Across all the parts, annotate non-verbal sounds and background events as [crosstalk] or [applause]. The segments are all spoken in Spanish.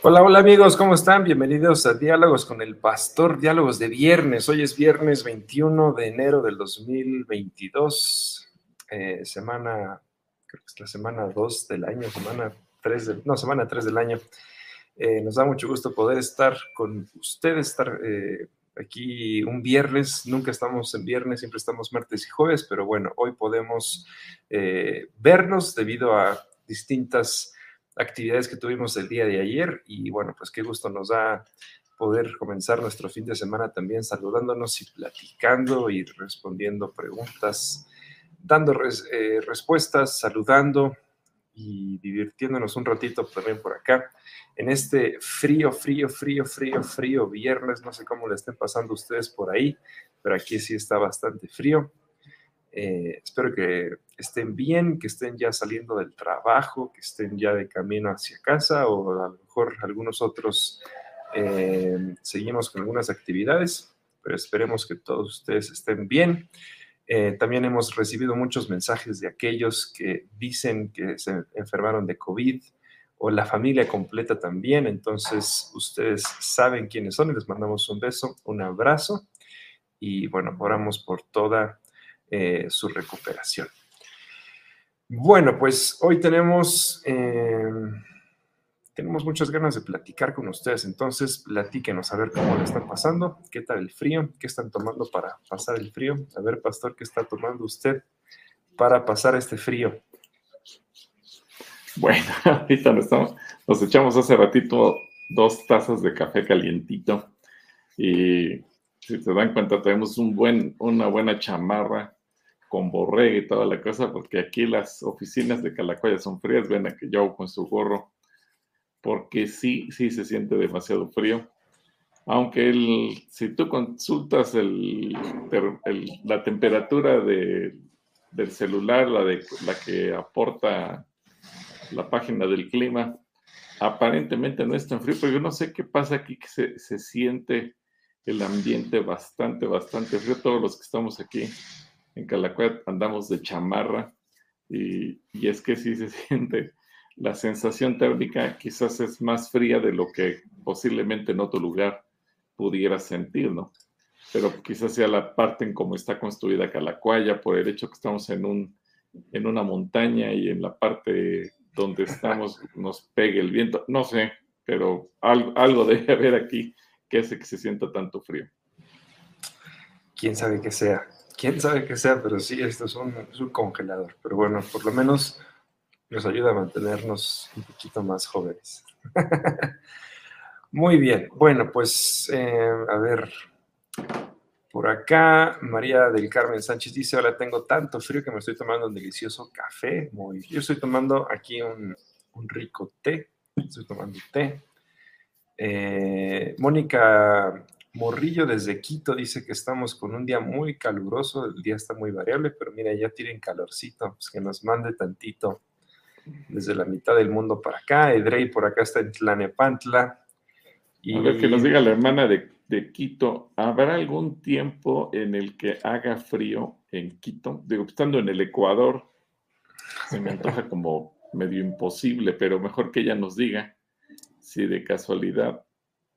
Hola, hola amigos, ¿cómo están? Bienvenidos a Diálogos con el Pastor, Diálogos de viernes. Hoy es viernes 21 de enero del 2022, eh, semana, creo que es la semana 2 del año, semana 3 del, no, semana 3 del año. Eh, nos da mucho gusto poder estar con ustedes, estar eh, aquí un viernes. Nunca estamos en viernes, siempre estamos martes y jueves, pero bueno, hoy podemos vernos debido a distintas actividades que tuvimos el día de ayer y bueno, pues qué gusto nos da poder comenzar nuestro fin de semana también saludándonos y platicando y respondiendo preguntas, dando eh, respuestas, saludando y divirtiéndonos un ratito también por acá. En este frío, frío, frío, frío, frío viernes, no sé cómo le estén pasando ustedes por ahí, pero aquí sí está bastante frío. Eh, espero que estén bien, que estén ya saliendo del trabajo, que estén ya de camino hacia casa o a lo mejor algunos otros eh, seguimos con algunas actividades, pero esperemos que todos ustedes estén bien. Eh, también hemos recibido muchos mensajes de aquellos que dicen que se enfermaron de COVID o la familia completa también. Entonces, ustedes saben quiénes son y les mandamos un beso, un abrazo y bueno, oramos por toda eh, su recuperación. Bueno, pues hoy tenemos, eh, tenemos muchas ganas de platicar con ustedes, entonces platíquenos a ver cómo le están pasando, qué tal el frío, qué están tomando para pasar el frío. A ver, pastor, ¿qué está tomando usted para pasar este frío? Bueno, [laughs] ahorita nos, estamos, nos echamos hace ratito dos tazas de café calientito y si se dan cuenta tenemos un buen, una buena chamarra con borrega y toda la cosa, porque aquí las oficinas de Calacoya son frías, ven a que yo con su gorro, porque sí, sí se siente demasiado frío. Aunque si tú consultas la temperatura de, del celular, la, de, la que aporta la página del clima, aparentemente no es tan frío, pero yo no sé qué pasa aquí, que se, se siente el ambiente bastante, bastante frío. Todos los que estamos aquí en Calacuet andamos de chamarra y, es que sí se [laughs] siente la sensación térmica quizás es más fría de lo que posiblemente en otro lugar pudiera sentir, ¿no? Pero quizás sea la parte en cómo está construida Calacuaya por el hecho que estamos en, un, en una montaña y en la parte donde estamos [laughs] nos pegue el viento, no sé, pero algo, algo debe haber aquí que hace que se sienta tanto frío. ¿Quién sabe qué sea? Quién sabe qué sea, pero sí, esto es un, congelador. Pero bueno, por lo menos nos ayuda a mantenernos un poquito más jóvenes. [laughs] Muy bien, bueno, pues eh, a ver, por acá María del Carmen Sánchez dice, hola, tengo tanto frío que me estoy tomando un delicioso café. Yo estoy tomando aquí un, rico té, estoy tomando té. Eh, Mónica Morrillo desde Quito dice que estamos con un día muy caluroso, el día está muy variable, pero mira, ya tienen calorcito, pues que nos mande tantito desde la mitad del mundo para acá. Edrey por acá está en Tlanepantla. Y... A ver, que nos diga la hermana de, de, Quito, ¿habrá algún tiempo en el que haga frío en Quito? Digo, estando en el Ecuador, se me antoja como medio imposible, pero mejor que ella nos diga si de casualidad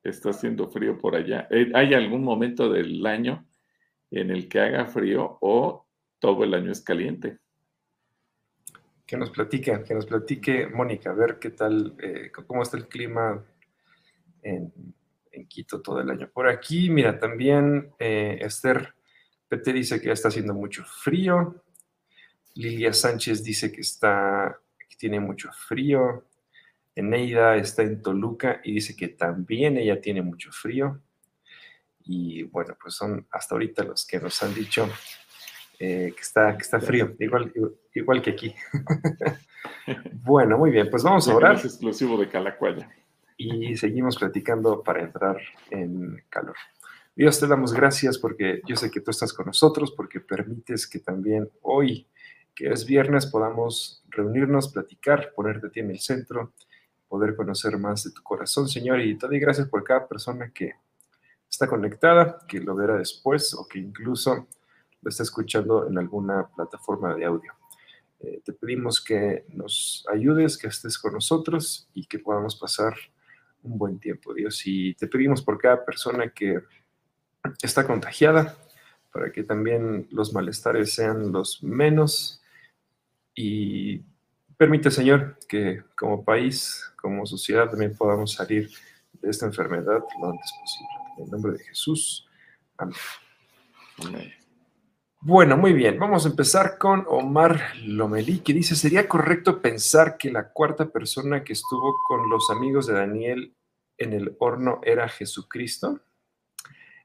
está haciendo frío por allá. Eh, ¿Hay algún momento del año en el que haga frío o todo el año es caliente? Que nos platique, que nos platique Mónica, a ver qué tal, eh, cómo está el clima en, Quito todo el año. Por aquí, mira, también eh, Esther PT dice que ya está haciendo mucho frío. Lilia Sánchez dice que está, que tiene mucho frío. Eneida está en Toluca y dice que también ella tiene mucho frío. Y bueno, pues son hasta ahorita los que nos han dicho eh, que, está, que está frío, igual, igual que aquí. [laughs] bueno, muy bien, pues vamos a orar. Es exclusivo de Calacuaya. Y seguimos platicando para entrar en calor. Dios, te damos gracias porque yo sé que tú estás con nosotros, porque permites que también hoy, que es viernes, podamos reunirnos, platicar, ponerte a ti en el centro poder conocer más de tu corazón, Señor. Y te doy gracias por cada persona que está conectada, que lo verá después o que incluso lo está escuchando en alguna plataforma de audio. Eh, te pedimos que nos ayudes, que estés con nosotros y que podamos pasar un buen tiempo, Dios. Y te pedimos por cada persona que está contagiada, para que también los malestares sean los menos y permite, Señor, que como país, como sociedad también podamos salir de esta enfermedad lo antes posible. En el nombre de Jesús. Amén. Amén. Bueno, muy bien. Vamos a empezar con Omar Lomelí, que dice, ¿sería correcto pensar que la cuarta persona que estuvo con los amigos de Daniel en el horno era Jesucristo?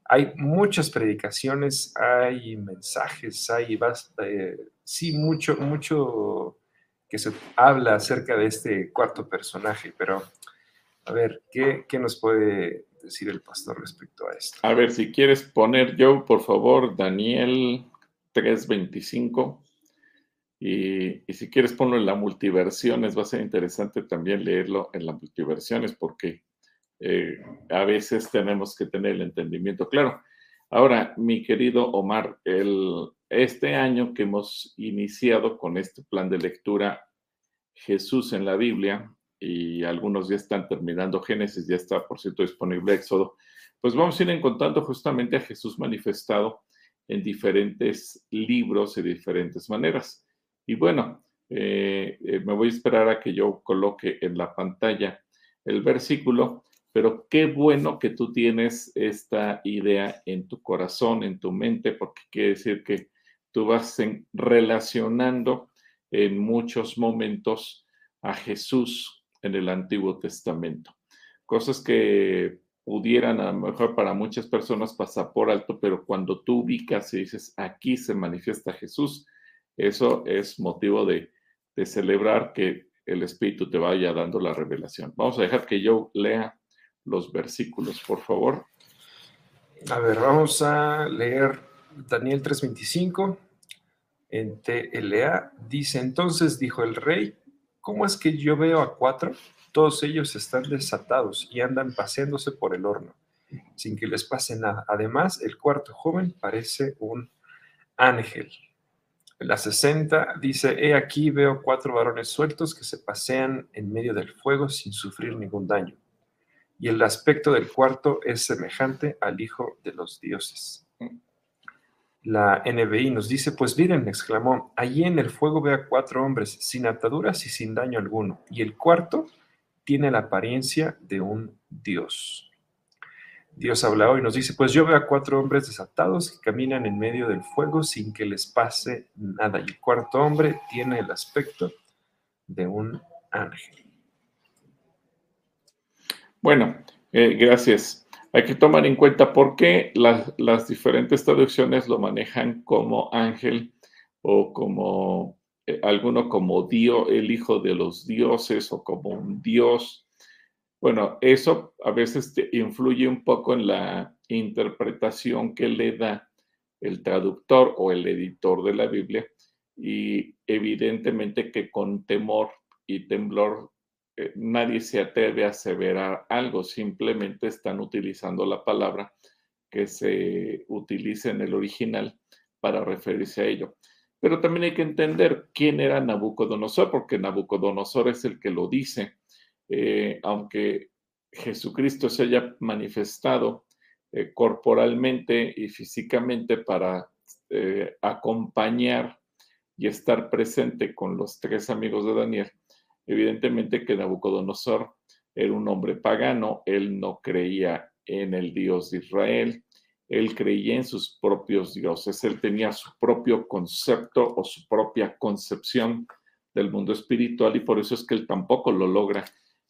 Hay muchas predicaciones, hay mensajes, hay eh, sí, mucho, mucho que se habla acerca de este cuarto personaje, pero a ver, ¿qué, qué nos puede decir el pastor respecto a esto? A ver, si quieres poner yo, por favor, Daniel 3.25. Y, y, si quieres ponlo en la multiversiones, va a ser interesante también leerlo en la multiversiones porque eh, a veces tenemos que tener el entendimiento claro. Ahora, mi querido Omar, el, este año que hemos iniciado con este plan de lectura Jesús en la Biblia, y algunos ya están terminando Génesis, ya está por cierto disponible Éxodo, pues vamos a ir encontrando justamente a Jesús manifestado en diferentes libros de diferentes maneras. Y bueno, eh, eh, me voy a esperar a que yo coloque en la pantalla el versículo, pero qué bueno que tú tienes esta idea en tu corazón, en tu mente, porque quiere decir que tú vas relacionando en muchos momentos a Jesús en el Antiguo Testamento. Cosas que pudieran a lo mejor para muchas personas pasar por alto, pero cuando tú ubicas y dices, aquí se manifiesta Jesús, eso es motivo de, celebrar que el Espíritu te vaya dando la revelación. Vamos a dejar que yo lea los versículos, por favor. A ver, vamos a leer Daniel 3:25 en TLA. Dice, entonces dijo el rey, ¿cómo es que yo veo a cuatro? Todos ellos están desatados y andan paseándose por el horno, sin que les pase nada. Además, el cuarto joven parece un ángel. La 60 dice, he aquí veo cuatro varones sueltos que se pasean en medio del fuego sin sufrir ningún daño. Y el aspecto del cuarto es semejante al Hijo de los Dioses. La NBI nos dice, pues miren, exclamó, allí en el fuego ve a cuatro hombres sin ataduras y sin daño alguno. Y el cuarto tiene la apariencia de un Dios. Dios habla hoy y nos dice, pues yo veo a cuatro hombres desatados que caminan en medio del fuego sin que les pase nada. Y el cuarto hombre tiene el aspecto de un ángel. Bueno, eh, gracias. Hay que tomar en cuenta por qué las diferentes traducciones lo manejan como ángel o como eh, alguno como Dios, el hijo de los dioses o como un dios. Bueno, eso a veces influye un poco en la interpretación que le da el traductor o el editor de la Biblia y evidentemente que con temor y temblor eh, nadie se atreve a aseverar algo, simplemente están utilizando la palabra que se utiliza en el original para referirse a ello. Pero también hay que entender quién era Nabucodonosor, porque Nabucodonosor es el que lo dice, eh, aunque Jesucristo se haya manifestado eh, corporalmente y físicamente para acompañar y estar presente con los tres amigos de Daniel, evidentemente que Nabucodonosor era un hombre pagano, él no creía en el Dios de Israel, él creía en sus propios dioses, él tenía su propio concepto o su propia concepción del mundo espiritual y por eso es que él tampoco lo logra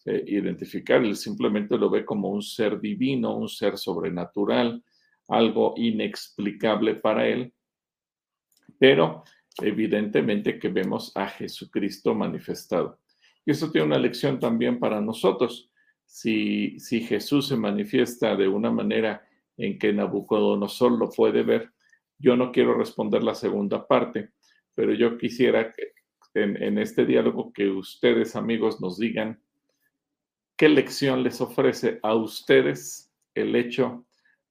eh, identificar, él simplemente lo ve como un ser divino, un ser sobrenatural, algo inexplicable para él, pero evidentemente que vemos a Jesucristo manifestado. Y eso tiene una lección también para nosotros. Si, si Jesús se manifiesta de una manera en que Nabucodonosor lo puede ver. Yo no quiero responder la segunda parte, pero yo quisiera que en, este diálogo que ustedes, amigos, nos digan qué lección les ofrece a ustedes el hecho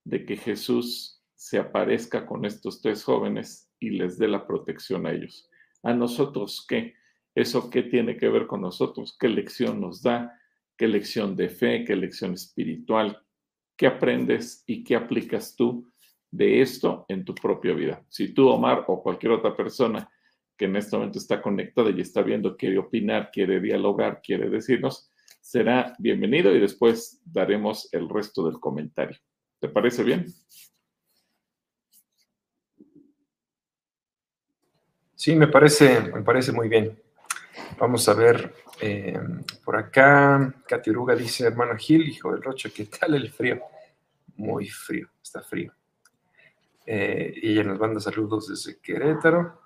de que Jesús se aparezca con estos tres jóvenes y les dé la protección a ellos. A nosotros, ¿qué? ¿Eso qué tiene que ver con nosotros? ¿Qué lección nos da? qué lección de fe, qué lección espiritual, qué aprendes y qué aplicas tú de esto en tu propia vida. Si tú, Omar, o cualquier otra persona que en este momento está conectada y está viendo, quiere opinar, quiere dialogar, quiere decirnos, será bienvenido y después daremos el resto del comentario. ¿Te parece bien? Sí, me parece, me parece muy bien. Vamos a ver eh, por acá. Katy Uruga dice, hermano Gil, hijo del Rocho, ¿qué tal el frío? Muy frío, está frío. Eh, y ella nos manda saludos desde Querétaro.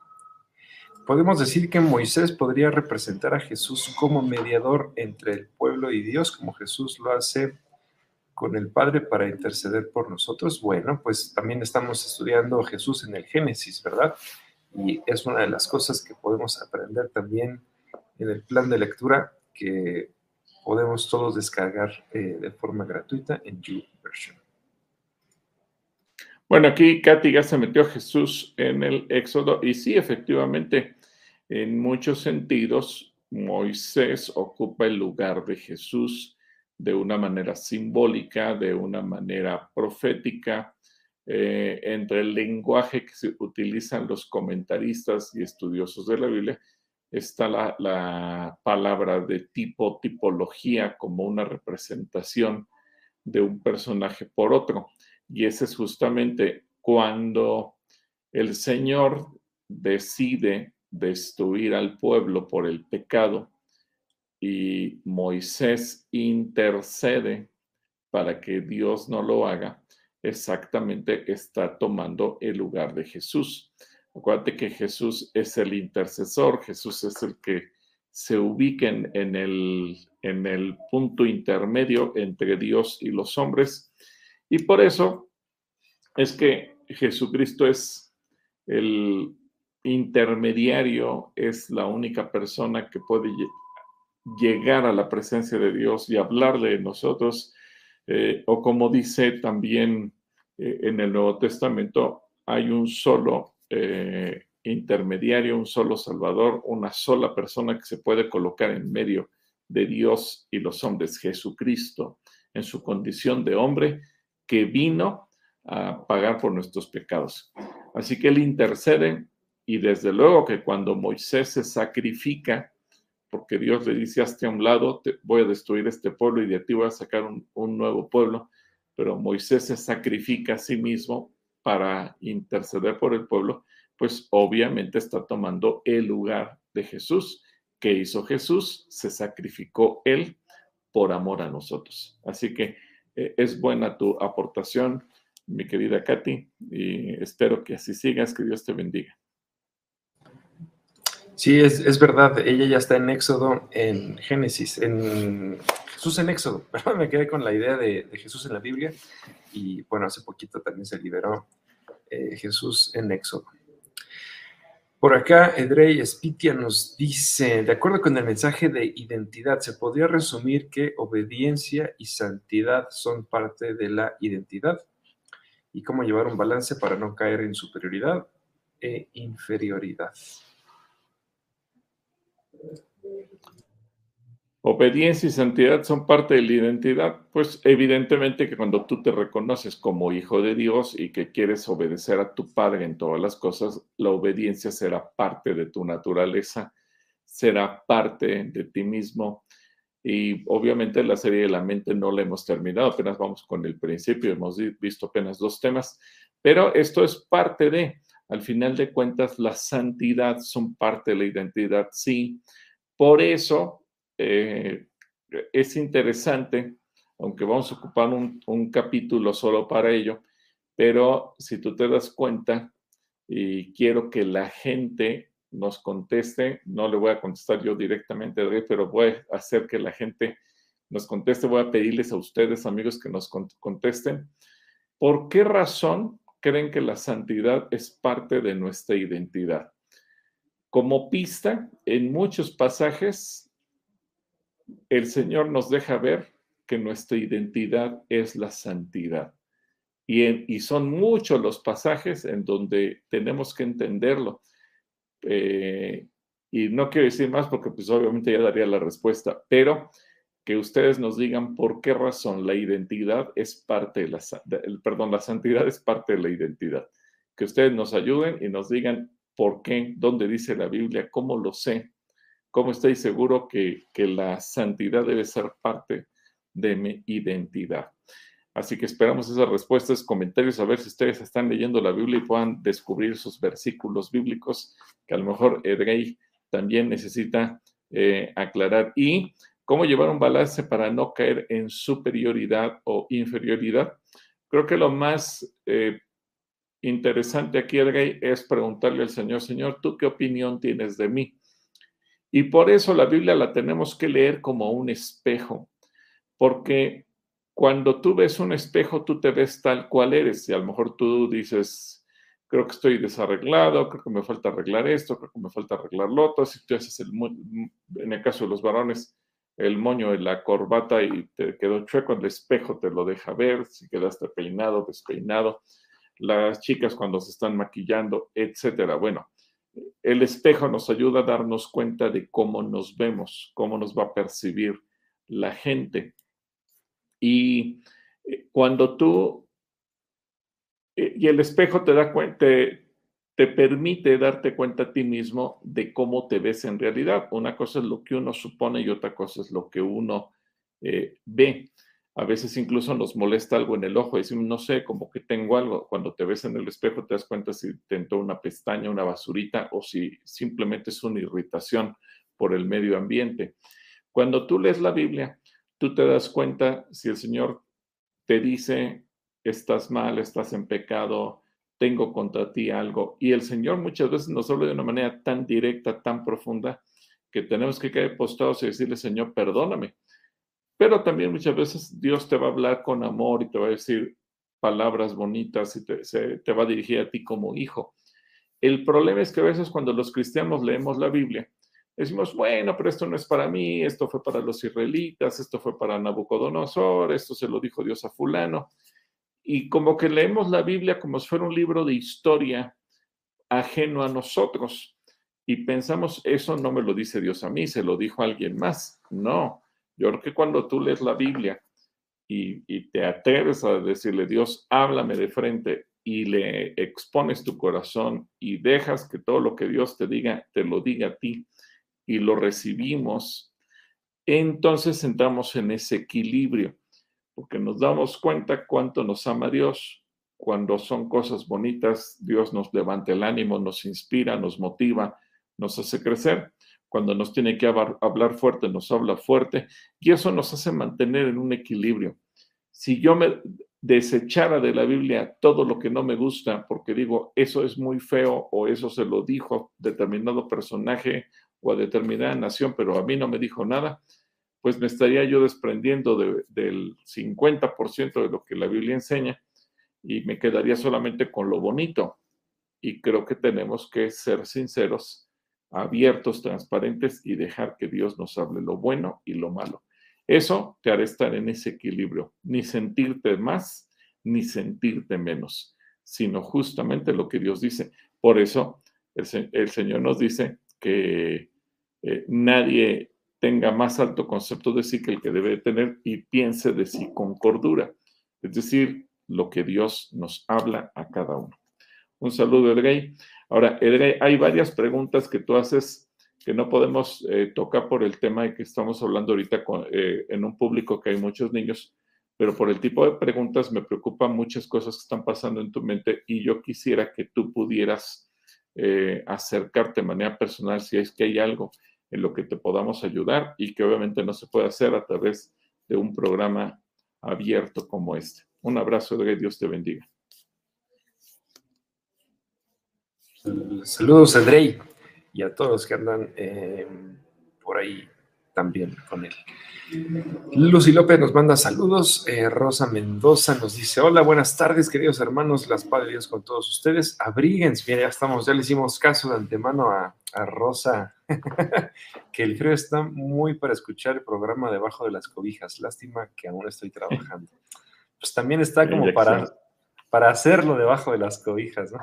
Podemos decir que Moisés podría representar a Jesús como mediador entre el pueblo y Dios, como Jesús lo hace con el Padre para interceder por nosotros. Bueno, pues también estamos estudiando Jesús en el Génesis, ¿verdad? Y es una de las cosas que podemos aprender también en el plan de lectura que podemos todos descargar eh, de forma gratuita en YouVersion. Bueno, aquí Katy ya se metió Jesús en el Éxodo y sí, efectivamente, en muchos sentidos, Moisés ocupa el lugar de Jesús de una manera simbólica, de una manera profética, eh, entre el lenguaje que se utilizan los comentaristas y estudiosos de la Biblia, está la, la palabra de tipo, tipología, como una representación de un personaje por otro. Y ese es justamente cuando el Señor decide destruir al pueblo por el pecado y Moisés intercede para que Dios no lo haga, exactamente está tomando el lugar de Jesús. Acuérdate que Jesús es el intercesor, Jesús es el que se ubica en, el, en el punto intermedio entre Dios y los hombres y por eso es que Jesucristo es el intermediario, es la única persona que puede llegar a la presencia de Dios y hablarle de nosotros. Eh, o como dice también eh, en el Nuevo Testamento, hay un solo eh, intermediario, un solo Salvador, una sola persona que se puede colocar en medio de Dios y los hombres, Jesucristo, en su condición de hombre que vino a pagar por nuestros pecados. Así que él intercede y desde luego que cuando Moisés se sacrifica, porque Dios le dice, hazte a un lado, voy a destruir este pueblo y de ti voy a sacar un nuevo pueblo, pero Moisés se sacrifica a sí mismo para interceder por el pueblo, pues obviamente está tomando el lugar de Jesús. ¿Qué hizo Jesús? Se sacrificó él por amor a nosotros. Así que eh, es buena tu aportación, mi querida Katy, y espero que así sigas, que Dios te bendiga. Sí, es, verdad, ella ya está en Éxodo, en Génesis, en Jesús en Éxodo, [laughs] pero me quedé con la idea de, Jesús en la Biblia y bueno, hace poquito también se liberó eh, Jesús en Éxodo. Por acá, Edrey Spitia nos dice, de acuerdo con el mensaje de identidad, se podría resumir que obediencia y santidad son parte de la identidad y cómo llevar un balance para no caer en superioridad e inferioridad. Obediencia y santidad son parte de la identidad, pues evidentemente que cuando tú te reconoces como hijo de Dios y que quieres obedecer a tu Padre en todas las cosas, la obediencia será parte de tu naturaleza, será parte de ti mismo. Y obviamente la serie de la mente no la hemos terminado, apenas vamos con el principio, hemos visto apenas dos temas, pero esto es parte de, al final de cuentas, la santidad son parte de la identidad, sí. Por eso eh, es interesante, aunque vamos a ocupar un, capítulo solo para ello, pero si tú te das cuenta y quiero que la gente nos conteste, no le voy a contestar yo directamente, pero voy a hacer que la gente nos conteste, voy a pedirles a ustedes, amigos, que nos contesten. ¿Por qué razón creen que la santidad es parte de nuestra identidad? Como pista, en muchos pasajes el Señor nos deja ver que nuestra identidad es la santidad. Y, son muchos los pasajes en donde tenemos que entenderlo. Eh, y no quiero decir más porque pues obviamente ya daría la respuesta, pero que ustedes nos digan por qué razón la identidad es parte de la, perdón, la santidad es parte de la identidad. Que ustedes nos ayuden y nos digan por qué, dónde dice la Biblia, cómo lo sé, cómo estoy seguro que, la santidad debe ser parte de mi identidad. Así que esperamos esas respuestas, comentarios, a ver si ustedes están leyendo la Biblia y puedan descubrir sus versículos bíblicos que a lo mejor Edrey también necesita eh, aclarar. Y cómo llevar un balance para no caer en superioridad o inferioridad. Creo que lo más eh, interesante aquí, Edrey, es preguntarle al Señor, Señor, ¿tú qué opinión tienes de mí? Y por eso la Biblia la tenemos que leer como un espejo, porque cuando tú ves un espejo, tú te ves tal cual eres. Y a lo mejor tú dices, creo que estoy desarreglado, creo que me falta arreglar esto, creo que me falta arreglar lo otro. Si tú haces, el, en el caso de los varones, el moño de la corbata y te quedó chueco, el espejo te lo deja ver, si quedaste peinado, despeinado. Las chicas cuando se están maquillando, etcétera. Bueno, el espejo nos ayuda a darnos cuenta de cómo nos vemos, cómo nos va a percibir la gente. Y eh, cuando tú, eh, y el espejo te da cuenta, te, permite darte cuenta a ti mismo de cómo te ves en realidad. Una cosa es lo que uno supone y otra cosa es lo que uno eh, ve. A veces incluso nos molesta algo en el ojo, decimos, no sé, como que tengo algo. Cuando te ves en el espejo te das cuenta si te una pestaña, una basurita o si simplemente es una irritación por el medio ambiente. Cuando tú lees la Biblia, tú te das cuenta si el Señor te dice, estás mal, estás en pecado, tengo contra ti algo. Y el Señor muchas veces nos habla de una manera tan directa, tan profunda, que tenemos que caer postrados y decirle, Señor, perdóname. Pero también muchas veces Dios te va a hablar con amor y te va a decir palabras bonitas y te, va a dirigir a ti como hijo. El problema es que a veces cuando los cristianos leemos la Biblia, decimos, bueno, pero esto no es para mí, esto fue para los israelitas, esto fue para Nabucodonosor, esto se lo dijo Dios a fulano. Y como que leemos la Biblia como si fuera un libro de historia ajeno a nosotros. Y pensamos, eso no me lo dice Dios a mí, se lo dijo a alguien más. No, yo creo que cuando tú lees la Biblia y, te atreves a decirle, Dios, háblame de frente y le expones tu corazón y dejas que todo lo que Dios te diga, te lo diga a ti y lo recibimos, entonces entramos en ese equilibrio, porque nos damos cuenta cuánto nos ama Dios. Cuando son cosas bonitas, Dios nos levanta el ánimo, nos inspira, nos motiva, nos hace crecer. Cuando nos tiene que hablar fuerte, nos habla fuerte y eso nos hace mantener en un equilibrio. Si yo me desechara de la Biblia todo lo que no me gusta porque digo, eso es muy feo o eso se lo dijo determinado personaje o a determinada nación, pero a mí no me dijo nada, pues me estaría yo desprendiendo del 50% de lo que la Biblia enseña y me quedaría solamente con lo bonito. Y creo que tenemos que ser sinceros, abiertos, transparentes y dejar que Dios nos hable lo bueno y lo malo. Eso te hará estar en ese equilibrio, ni sentirte más, ni sentirte menos, sino justamente lo que Dios dice. Por eso el, Señor nos dice que eh, nadie tenga más alto concepto de sí que el que debe tener y piense de sí con cordura. Es decir, lo que Dios nos habla a cada uno. Un saludo, Edrey. Ahora, Edrey, hay varias preguntas que tú haces que no podemos eh, tocar por el tema de que estamos hablando ahorita eh, en un público que hay muchos niños, pero por el tipo de preguntas me preocupan muchas cosas que están pasando en tu mente y yo quisiera que tú pudieras acercarte de manera personal si es que hay algo en lo que te podamos ayudar y que obviamente no se puede hacer a través de un programa abierto como este. Un abrazo, de Dios te bendiga. Saludos, Andrei, y a todos que andan eh, por ahí también con él. Lucy López nos manda saludos. Eh, Rosa Mendoza nos dice: Hola, buenas tardes, queridos hermanos. Las Padre Dios con todos ustedes. Abríguense. Mira, ya estamos, ya le hicimos caso de antemano a, Rosa, [laughs] que el frío está muy para escuchar el programa debajo de las cobijas. Lástima que aún estoy trabajando. Pues también está como para, para hacerlo debajo de las cobijas, ¿no?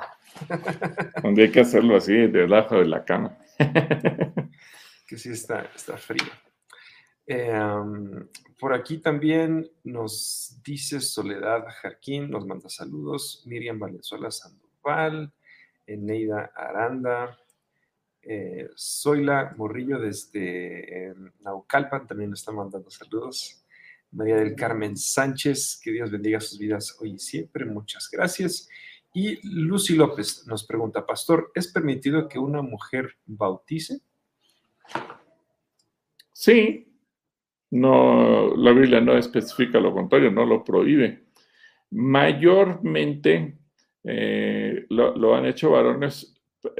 [laughs] Donde hay que hacerlo así, debajo de la cama. [laughs] que sí está, está frío. Em, por aquí también nos dice Soledad Jarquín, nos manda saludos. Miriam Valenzuela Sandoval, Eneida Aranda, eh, Zoila Morrillo desde em, Naucalpan también nos está mandando saludos. María del Carmen Sánchez, que Dios bendiga sus vidas hoy y siempre. Muchas gracias. Y Lucy López nos pregunta, Pastor, ¿es permitido que una mujer bautice? Sí, no, la Biblia no especifica lo contrario, no lo prohíbe. Mayormente eh, lo, han hecho varones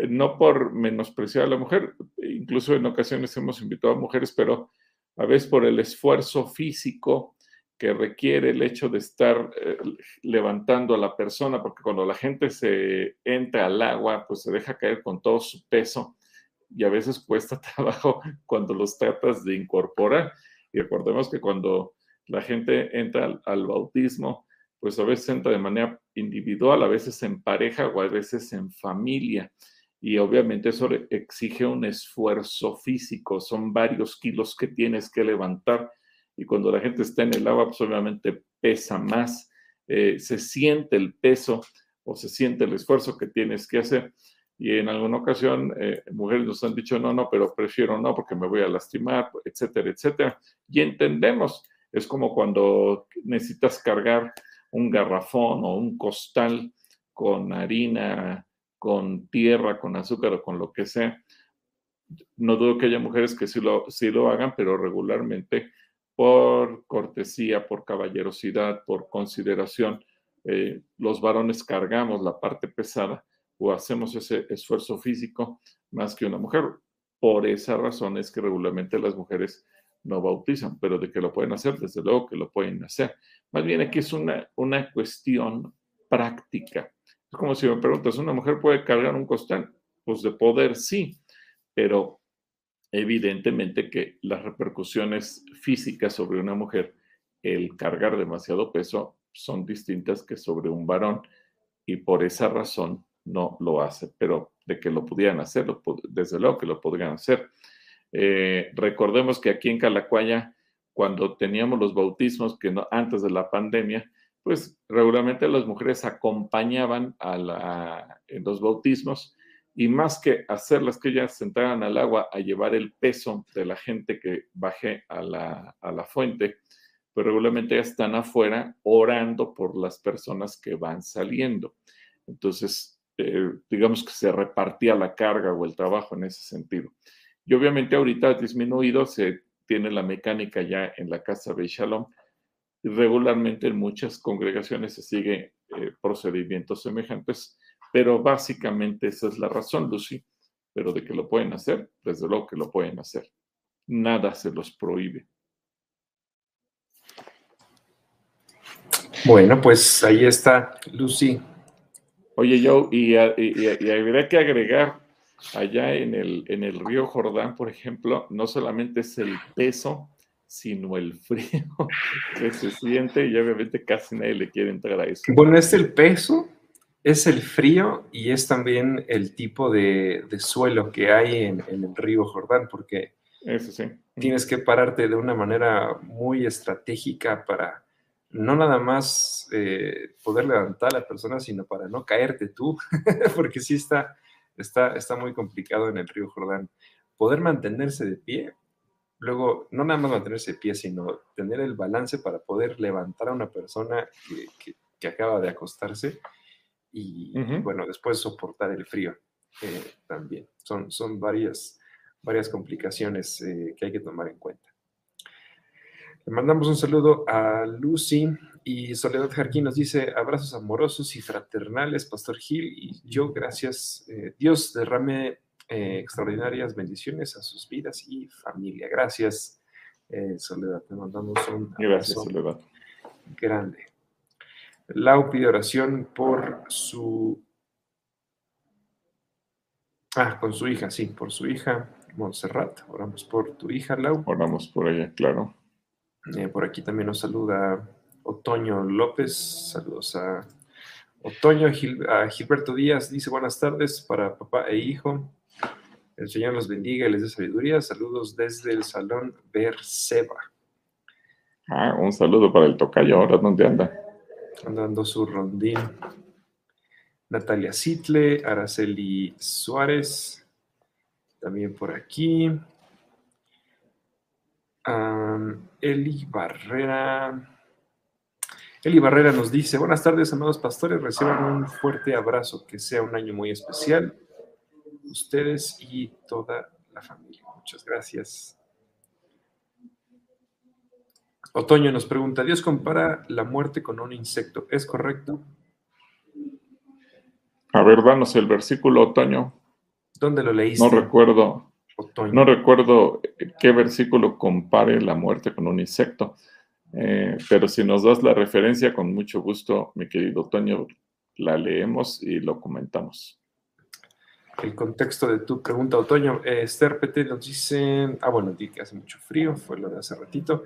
no por menospreciar a la mujer, incluso en ocasiones hemos invitado a mujeres, pero a veces por el esfuerzo físico que requiere el hecho de estar eh, levantando a la persona, porque cuando la gente se entra al agua, pues se deja caer con todo su peso y a veces cuesta [laughs] trabajo cuando los tratas de incorporar. Y recordemos que cuando la gente entra al, bautismo, pues a veces entra de manera individual, a veces en pareja o a veces en familia. Y obviamente eso exige un esfuerzo físico, son varios kilos que tienes que levantar. Y cuando la gente está en el agua, pues obviamente pesa más, eh, se siente el peso o se siente el esfuerzo que tienes que hacer. Y en alguna ocasión, eh, mujeres nos han dicho, no, no, pero prefiero no porque me voy a lastimar, etcétera, etcétera. Y entendemos, es como cuando necesitas cargar un garrafón o un costal con harina, con tierra, con azúcar o con lo que sea. No dudo que haya mujeres que sí lo, sí lo hagan, pero regularmente por cortesía, por caballerosidad, por consideración, eh, los varones cargamos la parte pesada o hacemos ese esfuerzo físico más que una mujer. Por esa razón es que regularmente las mujeres no bautizan, pero de que lo pueden hacer, desde luego que lo pueden hacer. Más bien aquí es una, una cuestión práctica. Es como si me preguntas, ¿una mujer puede cargar un costal? Pues de poder sí, pero evidentemente que las repercusiones físicas sobre una mujer, el cargar demasiado peso, son distintas que sobre un varón y por esa razón no lo hace, pero de que lo pudieran hacer, desde luego que lo podrían hacer. Eh, recordemos que aquí en Calacuaya, cuando teníamos los bautismos, que no, antes de la pandemia, pues regularmente las mujeres acompañaban a en los bautismos y más que hacerlas que ellas entraran al agua a llevar el peso de la gente que baje a la, fuente, pues regularmente ellas están afuera orando por las personas que van saliendo. Entonces, eh, digamos que se repartía la carga o el trabajo en ese sentido. Y obviamente ahorita disminuido, se tiene la mecánica ya en la casa de Shalom. Regularmente en muchas congregaciones se sigue eh, procedimientos semejantes, pero básicamente esa es la razón, Lucy. Pero de que lo pueden hacer, desde luego que lo pueden hacer. Nada se los prohíbe. Bueno, pues ahí está, Lucy. Oye, yo, y, habría que agregar, allá en el, en el río Jordán, por ejemplo, no solamente es el peso, sino el frío [laughs] que se siente y obviamente casi nadie le quiere entrar a eso. Bueno, es el peso, es el frío y es también el tipo de, suelo que hay en, en, el río Jordán, porque eso sí. tienes que pararte de una manera muy estratégica para no nada más eh, poder levantar a la persona, sino para no caerte tú, [laughs] porque sí está, está, está muy complicado en el río Jordán. Poder mantenerse de pie, luego no nada más mantenerse de pie, sino tener el balance para poder levantar a una persona que, acaba de acostarse y, bueno, después soportar el frío eh, también. Son, son varias, varias complicaciones eh, que hay que tomar en cuenta. Le mandamos un saludo a Lucy y Soledad Jarquín nos dice abrazos amorosos y fraternales, Pastor Gil, y yo gracias. Eh, Dios derrame eh, extraordinarias bendiciones a sus vidas y familia. Gracias, eh, Soledad. Te mandamos un abrazo Soledad. grande. Lau pide oración por su... Ah, con su hija, sí, por su hija, Montserrat. Oramos por tu hija, Lau. Oramos por ella, claro. Eh, por aquí también nos saluda Otoño López. Saludos a Otoño. a Gilberto Díaz dice buenas tardes para papá e hijo. El Señor los bendiga y les dé sabiduría. Saludos desde el Salón Berseba. Ah, un saludo para el tocayo. ¿Ahora dónde anda? Andando su rondín. Natalia Sitle, Araceli Suárez, también por aquí. Eli Barrera. Eli Barrera nos dice, buenas tardes, amados pastores, reciban un fuerte abrazo, que sea un año muy especial, ustedes y toda la familia. Muchas gracias. Otoño nos pregunta, Dios compara la muerte con un insecto, ¿es correcto? A ver, danos el versículo, Otoño. ¿Dónde lo leíste? No recuerdo. No recuerdo qué versículo compare la muerte con un insecto. Eh, pero si nos das la referencia, con mucho gusto, mi querido Otoño, la leemos y lo comentamos. El contexto de tu pregunta, Otoño. Eh, Esther nos dice, ah, bueno, di que hace mucho frío, fue lo de hace ratito.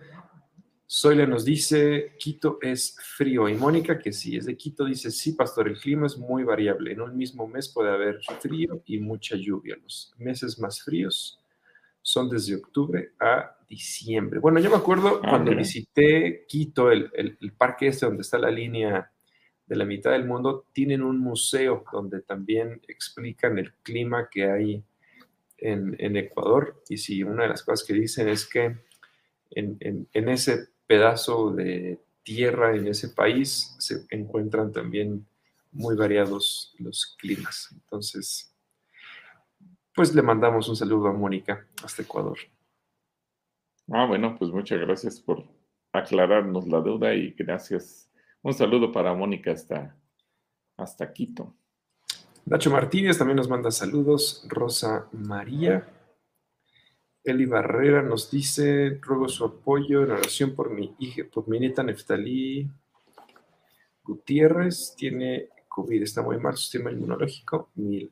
Zoila nos dice, Quito es frío. Y Mónica, que sí es de Quito, dice, sí, pastor, el clima es muy variable. En un mismo mes puede haber frío y mucha lluvia. Los meses más fríos son desde octubre a diciembre. Bueno, yo me acuerdo ah, cuando visité Quito, el, parque este donde está la línea de la mitad del mundo, tienen un museo donde también explican el clima que hay en, Ecuador. Y sí, una de las cosas que dicen es que en, en ese pedazo de tierra en ese país se encuentran también muy variados los climas. Entonces, pues le mandamos un saludo a Mónica hasta Ecuador. Ah, bueno, pues muchas gracias por aclararnos la duda y gracias. Un saludo para Mónica hasta, hasta Quito. Nacho Martínez también nos manda saludos. Rosa María. Eli Barrera nos dice, ruego su apoyo en oración por mi hija, por mi nieta Neftalí Gutiérrez, tiene COVID, está muy mal su sistema inmunológico. Mil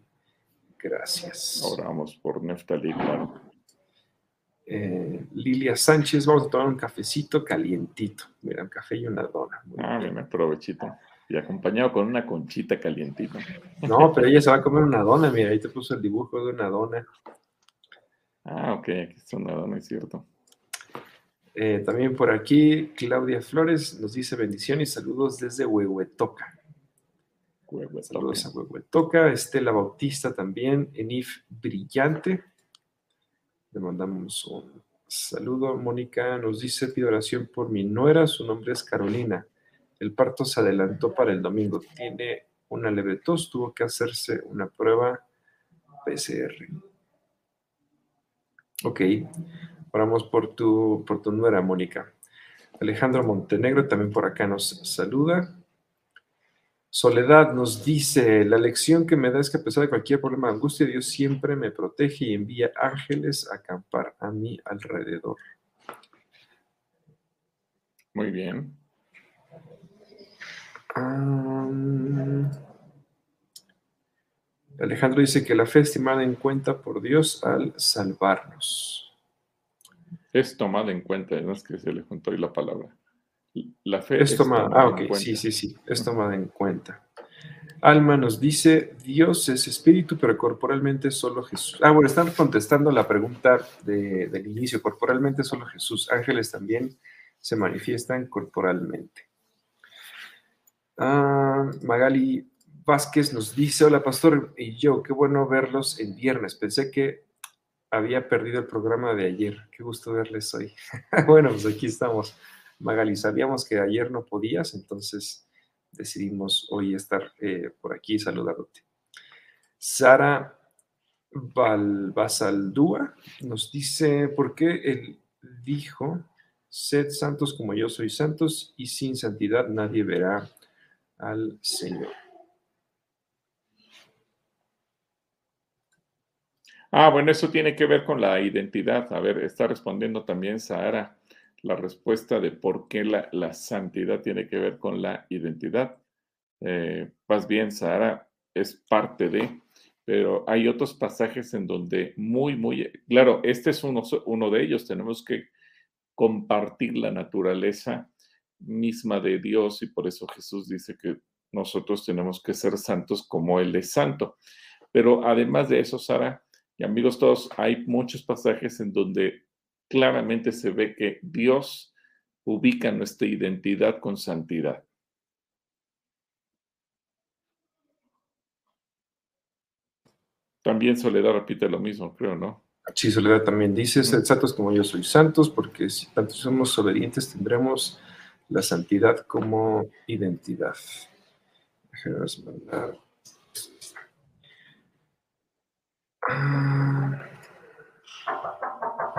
gracias. Oramos por Neftalí, claro. Eh, Lilia Sánchez, vamos a tomar un cafecito calientito. Mira, un café y una dona. ah, bien, provechito. Y acompañado con una conchita calientita. No, pero ella se va a comer una dona, mira, ahí te puso el dibujo de una dona. Ah, ok, aquí está no es cierto. Eh, también por aquí, Claudia Flores nos dice bendiciones y saludos desde Huehuetoca. Saludos a Huehuetoca. Estela Bautista también, Enif Brillante. Le mandamos un saludo. Mónica nos dice, pido oración por mi nuera, su nombre es Carolina. El parto se adelantó para el domingo. Tiene una leve tos, tuvo que hacerse una prueba PCR. Ok, oramos por tu, por tu nuera, Mónica. Alejandro Montenegro también por acá nos saluda. Soledad nos dice, la lección que me da es que a pesar de cualquier problema de angustia, Dios siempre me protege y envía ángeles a acampar a mi alrededor. Muy bien. Alejandro dice que la fe es tomada en cuenta por Dios al salvarnos. Es tomada en cuenta, no es que se le juntó ahí la palabra. La fe es, tomada, ah, ok, sí, sí, sí, es tomada en cuenta. Alma nos dice, Dios es espíritu, pero corporalmente solo Jesús. Ah, bueno, están contestando la pregunta del inicio, corporalmente solo Jesús. Ángeles también se manifiestan corporalmente. Ah, Magali Vázquez nos dice, hola pastor, y yo, qué bueno verlos el viernes. Pensé que había perdido el programa de ayer. Qué gusto verles hoy. [laughs] bueno, pues aquí estamos. Magali, sabíamos que ayer no podías, entonces decidimos hoy estar eh, por aquí saludándote. Sara Balbasaldúa nos dice, ¿por qué él dijo, sed santos como yo soy santos y sin santidad nadie verá al Señor? Ah, bueno, eso tiene que ver con la identidad. A ver, está respondiendo también Sahara la respuesta de por qué la, santidad tiene que ver con la identidad. Eh, más bien, Sahara es parte de, pero hay otros pasajes en donde muy, muy, claro, este es uno, uno de ellos, tenemos que compartir la naturaleza misma de Dios y por eso Jesús dice que nosotros tenemos que ser santos como Él es santo. Pero además de eso, Sara, Y amigos todos, hay muchos pasajes en donde claramente se ve que Dios ubica nuestra identidad con santidad. También Soledad repite lo mismo, creo, ¿no? Sí, Soledad también dice, sed santos como yo soy santos, porque si tanto somos obedientes tendremos la santidad como identidad. Déjenos mandar. Ah.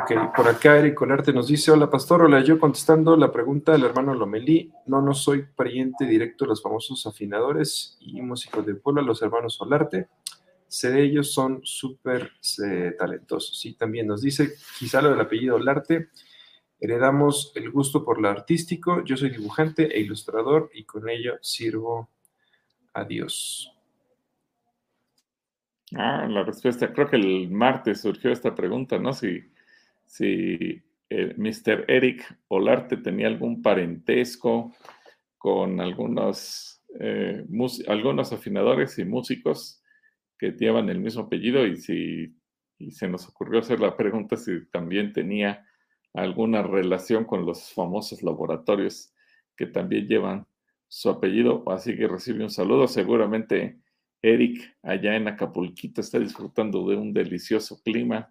Ok, por acá Eric Colarte nos dice, hola pastor, hola, yo contestando la pregunta del hermano Lomelí, no, no soy pariente directo de los famosos afinadores y músicos de Puebla, los hermanos Solarte, sé de ellos, son súper eh, talentosos. Y también nos dice, quizá lo del apellido Olarte, heredamos el gusto por lo artístico, yo soy dibujante e ilustrador y con ello sirvo a Dios. Ah, la respuesta, creo que el martes surgió esta pregunta, ¿no? Si, si eh, Mr. Eric Olarte tenía algún parentesco con algunos, eh, algunos afinadores y músicos que llevan el mismo apellido y si se nos ocurrió hacer la pregunta si también tenía alguna relación con los famosos laboratorios que también llevan su apellido, así que recibe un saludo. Seguramente Eric allá en Acapulquito está disfrutando de un delicioso clima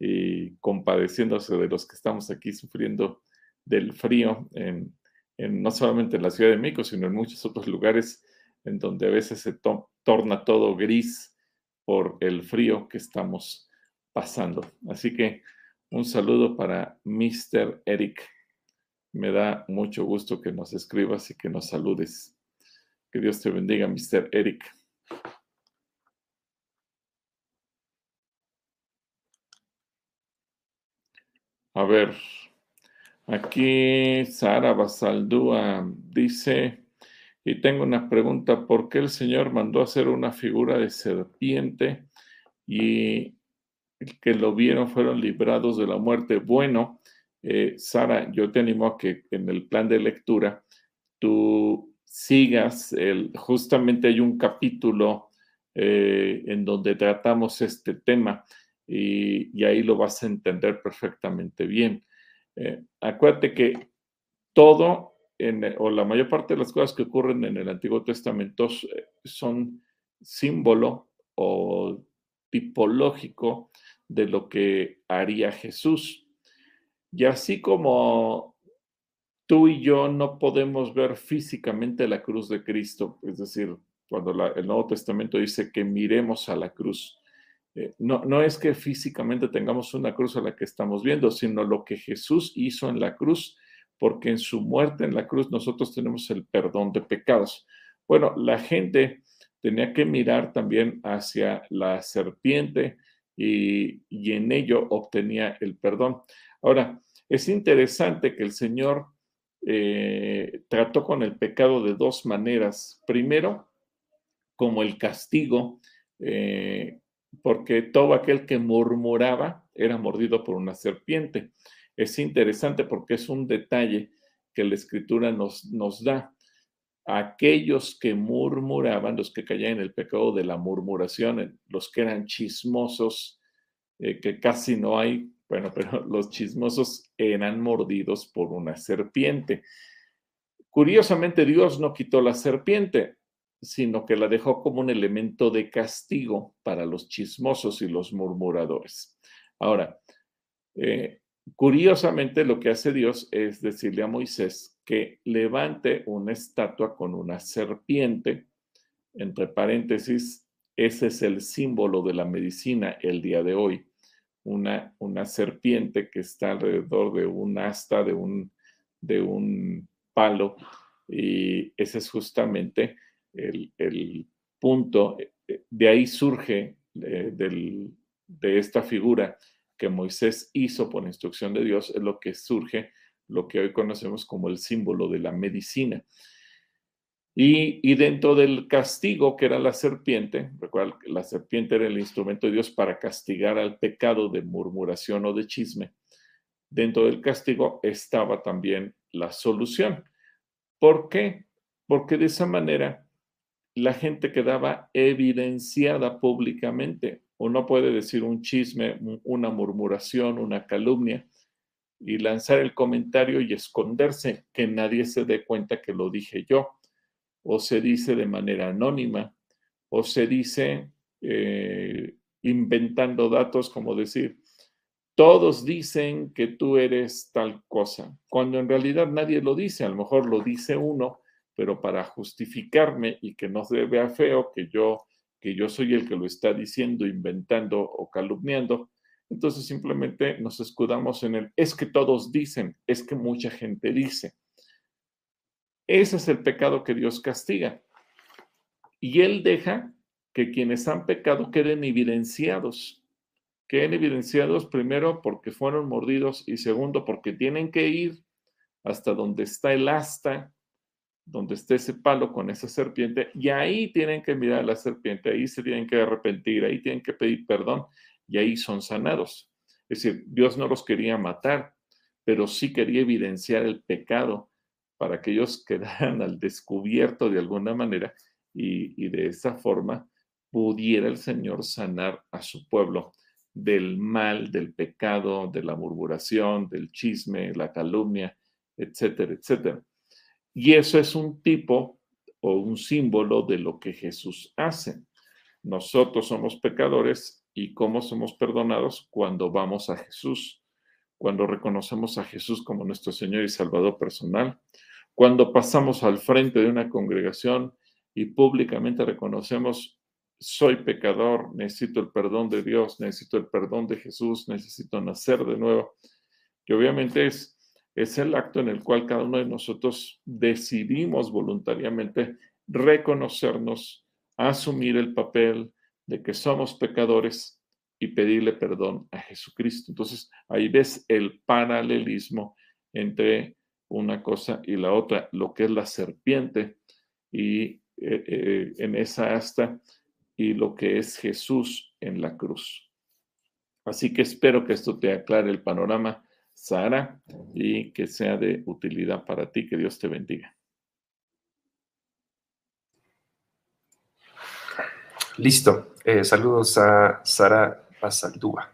y compadeciéndose de los que estamos aquí sufriendo del frío, en, no solamente en la Ciudad de México, sino en muchos otros lugares en donde a veces se torna todo gris por el frío que estamos pasando. Así que un saludo para Mr. Eric. Me da mucho gusto que nos escribas y que nos saludes. Que Dios te bendiga, Mr. Eric. A ver, aquí Sara Basaldúa dice, y tengo una pregunta, ¿por qué el Señor mandó hacer una figura de serpiente y que lo vieron fueron librados de la muerte? Bueno, eh, Sara, yo te animo a que en el plan de lectura tú sigas, el, justamente hay un capítulo eh, en donde tratamos este tema y, ahí lo vas a entender perfectamente bien. Eh, acuérdate que todo, o la mayor parte de las cosas que ocurren en el Antiguo Testamento eh, son símbolo o tipológico de lo que haría Jesús. Y así como tú y yo no podemos ver físicamente la cruz de Cristo, es decir, cuando el Nuevo Testamento dice que miremos a la cruz, eh, no, no es que físicamente tengamos una cruz a la que estamos viendo, sino lo que Jesús hizo en la cruz, porque en su muerte en la cruz nosotros tenemos el perdón de pecados. Bueno, la gente tenía que mirar también hacia la serpiente y, en ello obtenía el perdón. Ahora, es interesante que el Señor eh, trató con el pecado de dos maneras. Primero, como el castigo, eh, porque todo aquel que murmuraba era mordido por una serpiente. Es interesante porque es un detalle que la escritura nos, nos da. Aquellos que murmuraban, los que caían en el pecado de la murmuración, los que eran chismosos, eh, que casi no hay, bueno, [laughs] pero los chismosos eran mordidos por una serpiente. Curiosamente, Dios no quitó la serpiente, sino que la dejó como un elemento de castigo para los chismosos y los murmuradores. Ahora, eh, curiosamente lo que hace Dios es decirle a Moisés que levante una estatua con una serpiente, entre paréntesis, ese es el símbolo de la medicina el día de hoy, una, una serpiente que está alrededor de un asta, de un, de un palo, y ese es justamente el, punto, eh, eh, de ahí surge de esta figura que Moisés hizo por instrucción de Dios, es lo que surge, lo que hoy conocemos como el símbolo de la medicina. Y, dentro del castigo que era la serpiente, recuerda la serpiente era el instrumento de Dios para castigar al pecado de murmuración o de chisme, dentro del castigo estaba también la solución. ¿Por qué? Porque de esa manera la gente quedaba evidenciada públicamente. uno puede decir un chisme, una murmuración, una calumnia y lanzar el comentario y esconderse, que nadie se dé cuenta que lo dije yo, o se dice de manera anónima, o se dice eh, inventando datos como decir, todos dicen que tú eres tal cosa, cuando en realidad nadie lo dice, a lo mejor lo dice uno, pero para justificarme y que no se vea feo que yo que yo soy el que lo está diciendo, inventando o calumniando, entonces simplemente nos escudamos en el es que todos dicen, es que mucha gente dice. Ese es el pecado que Dios castiga. Y Él deja que quienes han pecado queden evidenciados. Queden evidenciados primero porque fueron mordidos y segundo porque tienen que ir hasta donde está el asta, donde esté ese palo con esa serpiente, y ahí tienen que mirar a la serpiente, ahí se tienen que arrepentir, ahí tienen que pedir perdón, y ahí son sanados. Es decir, Dios no los quería matar, pero sí quería evidenciar el pecado para que ellos [laughs] quedaran al descubierto de alguna manera y, y de esa forma pudiera el Señor sanar a su pueblo del mal, del pecado, de la murmuración, del chisme, la calumnia, etcétera, etcétera. Y eso es un tipo o un símbolo de lo que Jesús hace. Nosotros somos pecadores y cómo somos perdonados cuando vamos a Jesús, cuando reconocemos a Jesús como nuestro Señor y Salvador personal, cuando pasamos al frente de una congregación y públicamente reconocemos, soy pecador, necesito el perdón de Dios, necesito el perdón de Jesús, necesito nacer de nuevo. Y obviamente es es el acto en el cual cada uno de nosotros decidimos voluntariamente reconocernos, asumir el papel de que somos pecadores y pedirle perdón a Jesucristo. Entonces, ahí ves el paralelismo entre una cosa y la otra, lo que es la serpiente y eh, eh, en esa asta y lo que es Jesús en la cruz. Así que espero que esto te aclare el panorama Sara, y que sea de utilidad para ti. Que Dios te bendiga. Listo. Eh, saludos a Sara Pasaldúa.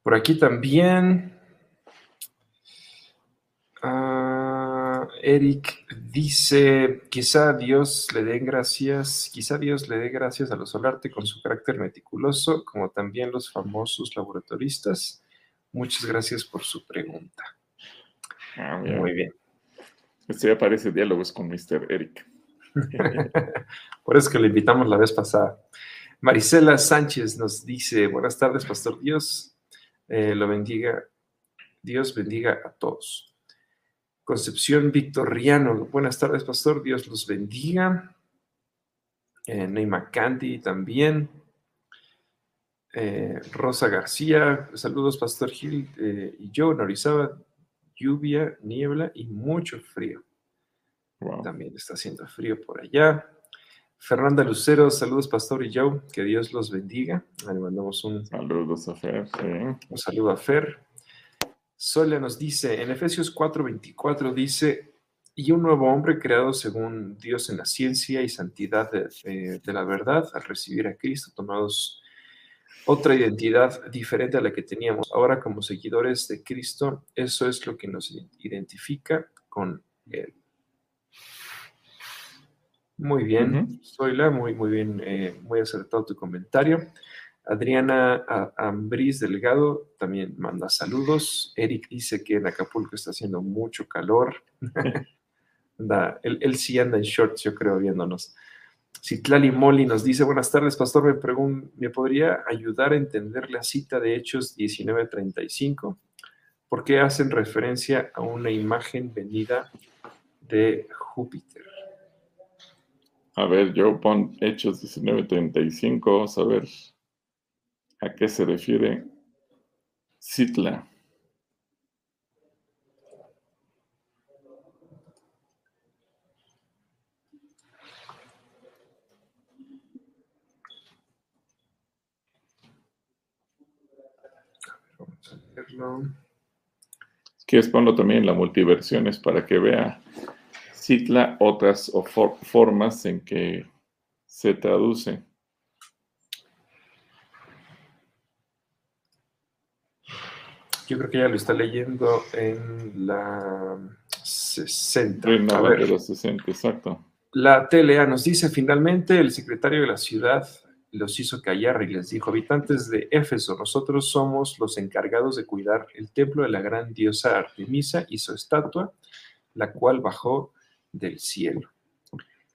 Por aquí también. Ah, Eric dice, quizá Dios le dé gracias, quizá Dios le dé gracias a los Solarte con su carácter meticuloso, como también los famosos laboratoristas Muchas gracias por su pregunta. Ah, Muy bien. Este ya parece diálogos con Mr. Eric. [laughs] por eso que le invitamos la vez pasada. Marisela Sánchez nos dice, buenas tardes, Pastor Dios. Eh, lo bendiga. Dios bendiga a todos. Concepción Victoriano, buenas tardes, Pastor. Dios los bendiga. Eh, Neymar Candy también. Eh, Rosa García, saludos Pastor Gil eh, y yo, Norizaba, lluvia, niebla y mucho frío. También está haciendo frío por allá. Fernanda Lucero, saludos Pastor y Joe, que Dios los bendiga. Le mandamos un, saludos a Fer, un saludo a Fer. Sola nos dice, en Efesios 4:24 dice, y un nuevo hombre creado según Dios en la ciencia y santidad de, de la verdad, al recibir a Cristo, tomados otra identidad diferente a la que teníamos. Ahora como seguidores de Cristo, eso es lo que nos identifica con Él. Muy bien, Zoila, muy, muy bien, eh, muy acertado tu comentario. Adriana Ambriz Delgado también manda saludos. Eric dice que en Acapulco está haciendo mucho calor. [laughs] él, él, sí anda en shorts, yo creo, viéndonos. Citlali Moli nos dice, buenas tardes, pastor, me, ¿me podría ayudar a entender la cita de Hechos 1935? ¿Por qué hacen referencia a una imagen venida de Júpiter? A ver, yo pon Hechos 1935, vamos a ver a qué se refiere Citla. ¿no? ¿Quieres ponerlo también en la multiversiones para que vea Citla otras formas en que se traduce? Yo creo que ya lo está leyendo en la 60. A ver. De los 60, exacto. La TLA nos dice, finalmente, el secretario de la ciudad los hizo callar y les dijo, habitantes de Éfeso, nosotros somos los encargados de cuidar el templo de la gran diosa Artemisa y su estatua, la cual bajó del cielo.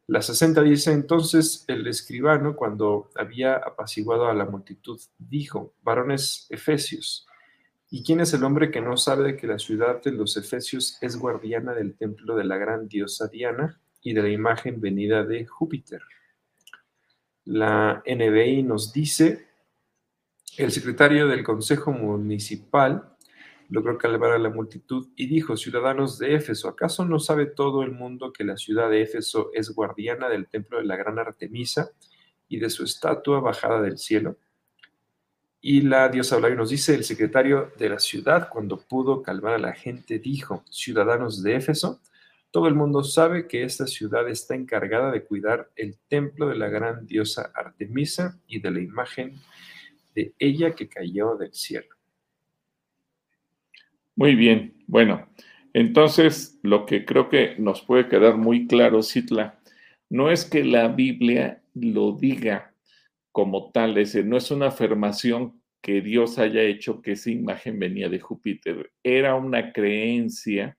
La 60 dice, entonces el escribano, cuando había apaciguado a la multitud, dijo, varones efesios, ¿y quién es el hombre que no sabe que la ciudad de los efesios es guardiana del templo de la gran diosa Diana? y de la imagen venida de Júpiter. La NBI nos dice, el secretario del Consejo Municipal logró calmar a la multitud y dijo, ciudadanos de Éfeso, ¿acaso no sabe todo el mundo que la ciudad de Éfeso es guardiana del templo de la gran Artemisa y de su estatua bajada del cielo? Y la diosa Blavia nos dice, el secretario de la ciudad, cuando pudo calmar a la gente, dijo, ciudadanos de Éfeso, todo el mundo sabe que esta ciudad está encargada de cuidar el templo de la gran diosa Artemisa y de la imagen de ella que cayó del cielo. Muy bien, bueno, entonces lo que creo que nos puede quedar muy claro, Citla, no es que la Biblia lo diga como tal, es decir, no es una afirmación que Dios haya hecho que esa imagen venía de Júpiter, era una creencia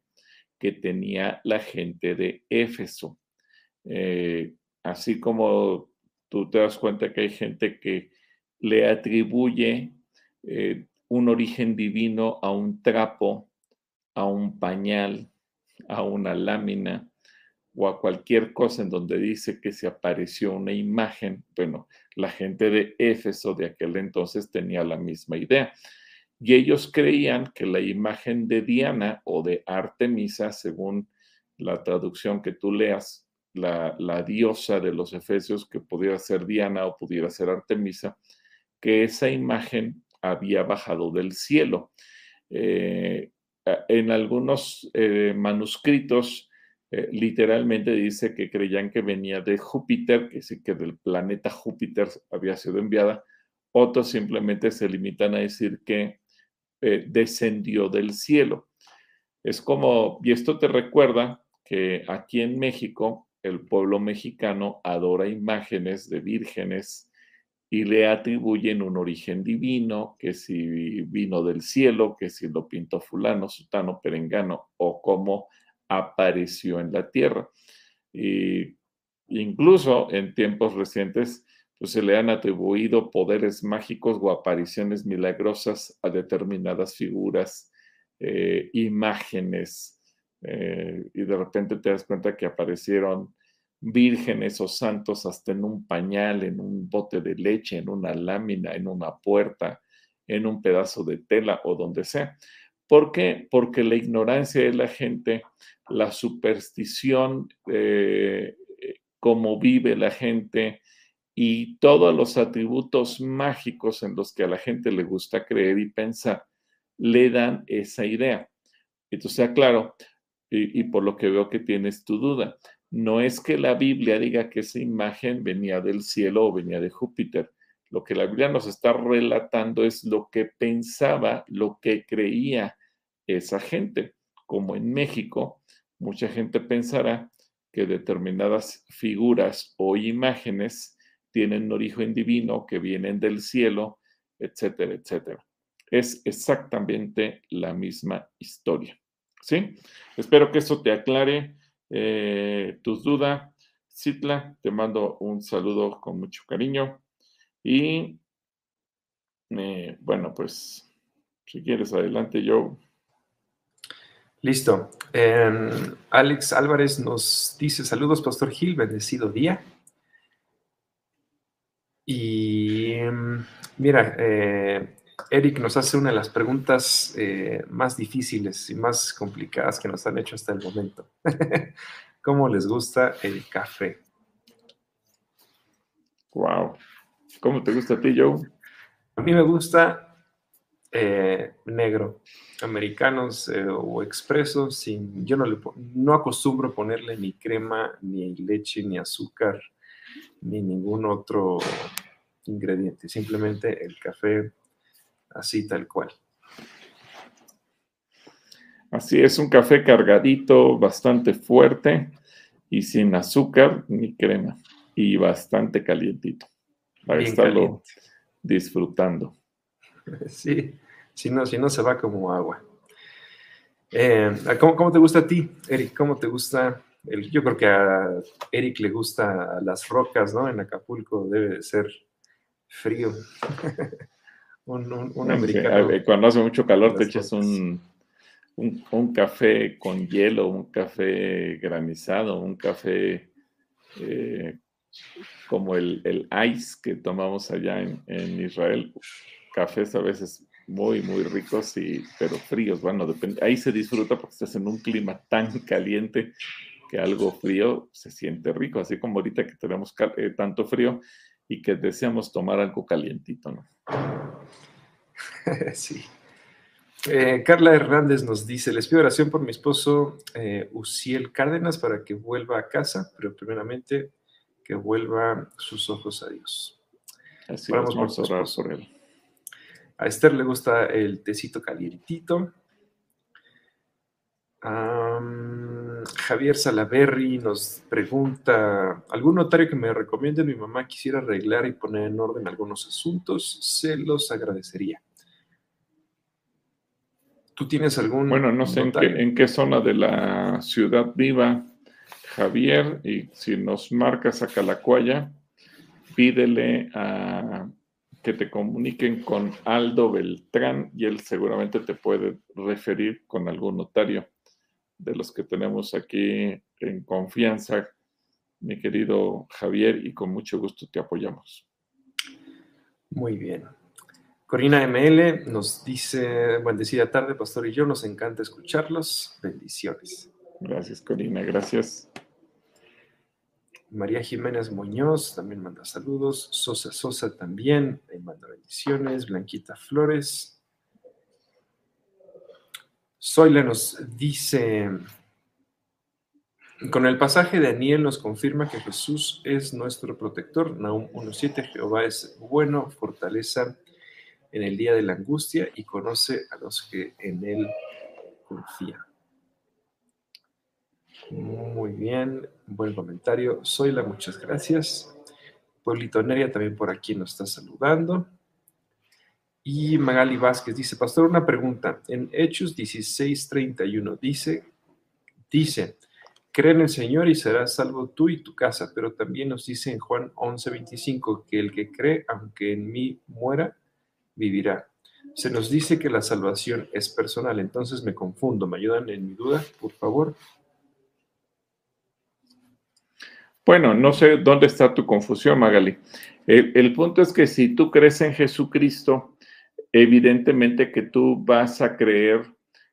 que tenía la gente de Éfeso. Eh, así como tú te das cuenta que hay gente que le atribuye eh, un origen divino a un trapo, a un pañal, a una lámina o a cualquier cosa en donde dice que se apareció una imagen. Bueno, la gente de Éfeso de aquel entonces tenía la misma idea y ellos creían que la imagen de Diana o de Artemisa, según la traducción que tú leas, la, diosa de los efesios, que pudiera ser Diana o pudiera ser Artemisa, que esa imagen había bajado del cielo. Eh, en algunos eh, manuscritos eh, literalmente dice que creían que venía de Júpiter, que sí que del planeta Júpiter había sido enviada. Otros simplemente se limitan a decir que eh, descendió del cielo. Es como, y esto te recuerda que aquí en México el pueblo mexicano adora imágenes de vírgenes y le atribuyen un origen divino, que si vino del cielo, que si lo pintó fulano, sutano, perengano, o cómo apareció en la tierra. Y incluso en tiempos recientes pues se le han atribuido poderes mágicos o apariciones milagrosas a determinadas figuras, eh, imágenes, eh, y de repente te das cuenta que aparecieron vírgenes o santos hasta en un pañal, en un bote de leche, en una lámina, en una puerta, en un pedazo de tela o donde sea. ¿Por qué? Porque la ignorancia de la gente, la superstición, eh, cómo vive la gente, y todos los atributos mágicos en los que a la gente le gusta creer y pensar le dan esa idea. Entonces, claro, y, y, por lo que veo que tienes tu duda, no es que la Biblia diga que esa imagen venía del cielo o venía de Júpiter. Lo que la Biblia nos está relatando es lo que pensaba, lo que creía esa gente. Como en México, mucha gente pensará que determinadas figuras o imágenes tienen origen divino, que vienen del cielo, etcétera, etcétera. Es exactamente la misma historia. ¿Sí? Espero que eso te aclare eh, tus dudas. Citla, te mando un saludo con mucho cariño. Y eh, bueno, pues si quieres, adelante, yo. Listo. Em, Alex Álvarez nos dice saludos, Pastor Gil, bendecido día. Y mm, mira, eh, Eric nos hace una de las preguntas eh, más difíciles y más complicadas que nos han hecho hasta el momento. [laughs] ¿Cómo les gusta el café? Wow. ¿Cómo te gusta a ti, Joe? A mí me gusta eh, negro, americanos o expresos. Sin, yo no, le, no acostumbro ponerle ni crema, ni leche, ni azúcar ni ningún otro ingrediente, simplemente el café así tal cual. Así es, un café cargadito, bastante fuerte y sin azúcar ni crema y bastante calientito para estarlo disfrutando. [laughs] Sí, si no, si no se va como agua. Eh, ¿cómo, te gusta a ti, Eric? ¿Cómo te gusta? El, yo creo que a Eric le gusta las rocas, ¿no? En Acapulco debe ser frío. [laughs] un, americano. cuando hace mucho calor te echas un, un, café con hielo, un café granizado, un café eh, como el, el, ice que tomamos allá en, en, Israel. Cafés a veces muy, muy ricos, y, pero fríos. Bueno, depende. Ahí se disfruta porque estás en un clima tan caliente que algo frío se siente rico, así como ahorita que tenemos eh, tanto frío y que deseamos tomar algo calientito, ¿no? [laughs] Sí. Eh, Carla Hernández nos dice, les pido oración por mi esposo eh, Uciel Cárdenas para que vuelva a casa, pero primeramente que vuelva sus ojos a Dios. Así vamos, a orar por él. A Esther le gusta el tecito calientito. Javier Salaberry nos pregunta, ¿algún notario que me recomiende? Mi mamá quisiera arreglar y poner en orden algunos asuntos, se los agradecería. ¿Tú tienes algún... Bueno, no sé en qué, zona de la ciudad viva Javier y si nos marcas a Calacuaya, pídele a que te comuniquen con Aldo Beltrán y él seguramente te puede referir con algún notario de los que tenemos aquí en confianza, mi querido Javier, y con mucho gusto te apoyamos. Muy bien. Corina ML nos dice, bendecida tarde, pastor y yo, nos encanta escucharlos. Bendiciones. Gracias, Corina, gracias. María Jiménez Muñoz también manda saludos. Sosa Sosa también, manda bendiciones. Blanquita Flores. Zoila nos dice, con el pasaje de Daniel nos confirma que Jesús es nuestro protector. Nahum 1.7, Jehová es bueno, fortaleza en el día de la angustia y conoce a los que en él confían. Muy bien, buen comentario. Zoila, muchas gracias. Pueblito Neria también por aquí nos está saludando. Y Magali Vázquez dice, Pastor, una pregunta. En Hechos 16:31 dice, dice, cree en el Señor y serás salvo tú y tu casa, pero también nos dice en Juan 11:25 que el que cree, aunque en mí muera, vivirá. Se nos dice que la salvación es personal, entonces me confundo. ¿Me ayudan en mi duda, por favor? Bueno, no sé dónde está tu confusión, Magali. El, punto es que si tú crees en Jesucristo, evidentemente que tú vas a creer,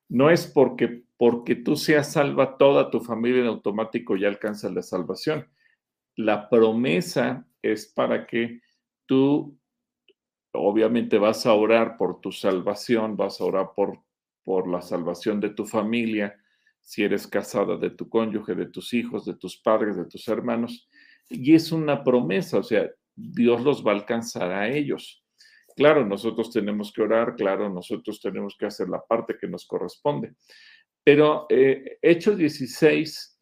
no es porque, porque tú seas salva, toda tu familia en automático ya alcanza la salvación. La promesa es para que tú obviamente vas a orar por tu salvación, vas a orar por, por la salvación de tu familia, si eres casada, de tu cónyuge, de tus hijos, de tus padres, de tus hermanos. Y es una promesa, o sea, Dios los va a alcanzar a ellos. Claro, nosotros tenemos que orar, claro, nosotros tenemos que hacer la parte que nos corresponde. Pero eh, Hechos 16,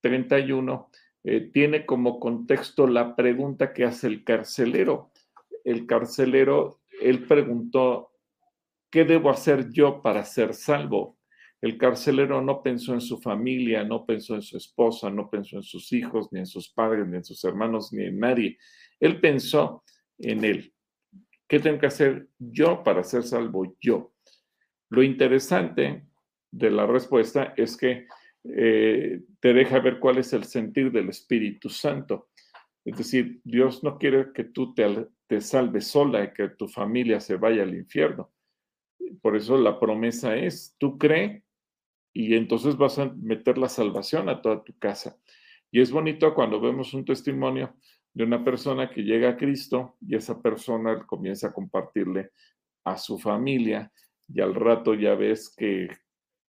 31 eh, tiene como contexto la pregunta que hace el carcelero el carcelero, él preguntó, ¿qué debo hacer yo para ser salvo? El carcelero no pensó en su familia, no pensó en su esposa, no pensó en sus hijos, ni en sus padres, ni en sus hermanos, ni en nadie. Él pensó en él. ¿Qué tengo que hacer yo para ser salvo yo? Lo interesante de la respuesta es que eh, te deja ver cuál es el sentir del Espíritu Santo. Es decir, Dios no quiere que tú te, te salves sola y que tu familia se vaya al infierno. Por eso la promesa es, tú cree y entonces vas a meter la salvación a toda tu casa. Y es bonito cuando vemos un testimonio de una persona que llega a Cristo y esa persona comienza a compartirle a su familia y al rato ya ves que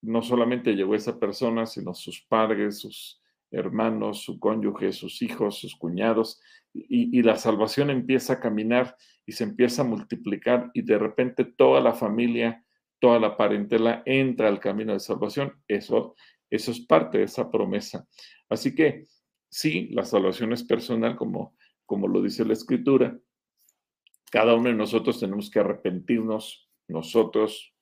no solamente llegó esa persona, sino sus padres, sus hermanos, su cónyuge, sus hijos, sus cuñados, y, la salvación empieza a caminar y se empieza a multiplicar y de repente toda la familia toda la parentela entra al camino de salvación. Eso, eso es parte de esa promesa. Así que sí, la salvación es personal, como, como lo dice la escritura. Cada uno de nosotros tenemos que arrepentirnos, nosotros,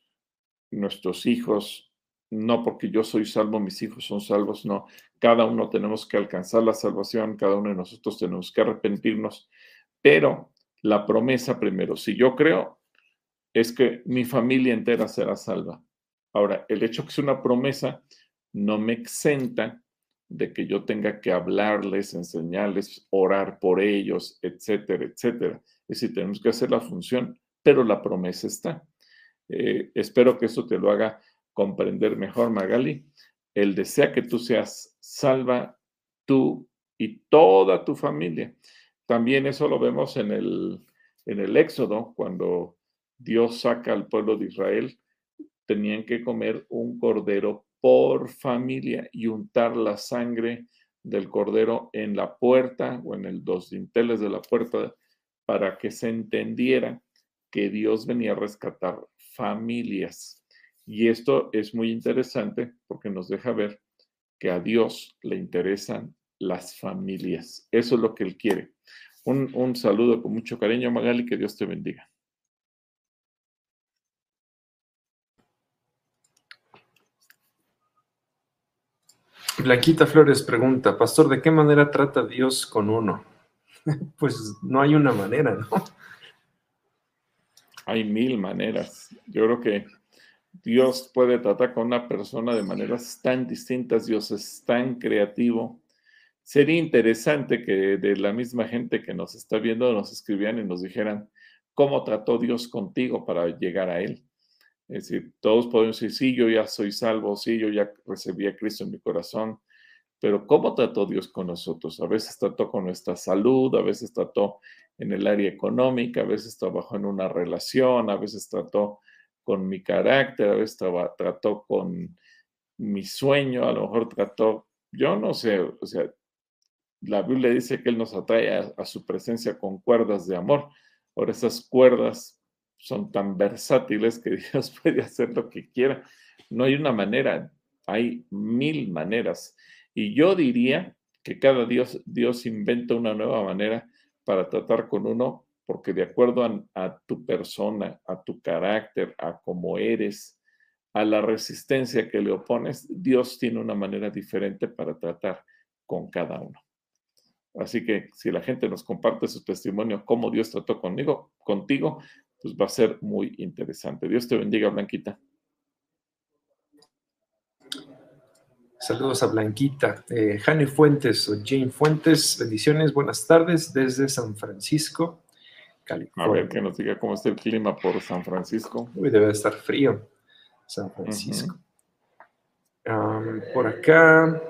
nuestros hijos, no porque yo soy salvo, mis hijos son salvos, no. Cada uno tenemos que alcanzar la salvación, cada uno de nosotros tenemos que arrepentirnos, pero la promesa primero, si yo creo, es que mi familia entera será salva. Ahora, el hecho que sea una promesa no me exenta de que yo tenga que hablarles, enseñarles, orar por ellos, etcétera, etcétera. Es decir, tenemos que hacer la función, pero la promesa está. Eh, espero que eso te lo haga comprender mejor, Magali. Él desea que tú seas salva, tú y toda tu familia. También eso lo vemos en el, en el Éxodo, cuando Dios saca al pueblo de Israel, tenían que comer un cordero por familia y untar la sangre del cordero en la puerta o en el dos dinteles de la puerta para que se entendiera que Dios venía a rescatar familias. Y esto es muy interesante porque nos deja ver que a Dios le interesan las familias. Eso es lo que Él quiere. Un, un saludo con mucho cariño, Magali, que Dios te bendiga. Blanquita Flores pregunta, Pastor, ¿de qué manera trata Dios con uno? [laughs] pues no hay una manera, ¿no? Hay mil maneras. Yo creo que Dios puede tratar con una persona de maneras tan distintas. Dios es tan creativo. Sería interesante que de la misma gente que nos está viendo nos escribieran y nos dijeran cómo trató Dios contigo para llegar a Él. Es decir, todos podemos decir, sí, yo ya soy salvo, sí, yo ya recibí a Cristo en mi corazón, pero ¿cómo trató Dios con nosotros? A veces trató con nuestra salud, a veces trató en el área económica, a veces trabajó en una relación, a veces trató con mi carácter, a veces trató con mi sueño, a lo mejor trató, yo no sé, o sea, la Biblia dice que Él nos atrae a, su presencia con cuerdas de amor. Ahora esas cuerdas son tan versátiles que [laughs] Dios puede hacer lo que quiera. No hay una manera, hay mil maneras. Y yo diría que cada Dios, Dios inventa una nueva manera para tratar con uno, porque de acuerdo a, a tu persona, a tu carácter, a cómo eres, a la resistencia que le opones, Dios tiene una manera diferente para tratar con cada uno. Así que si la gente nos comparte su testimonio, cómo Dios trató conmigo, contigo, pues va a ser muy interesante. Dios te bendiga, Blanquita. Saludos a Blanquita. Eh, Jane Fuentes o Jane Fuentes, bendiciones, buenas tardes desde San Francisco, California. A ver que nos diga cómo está el clima por San Francisco. Uy, debe estar frío, San Francisco. por acá,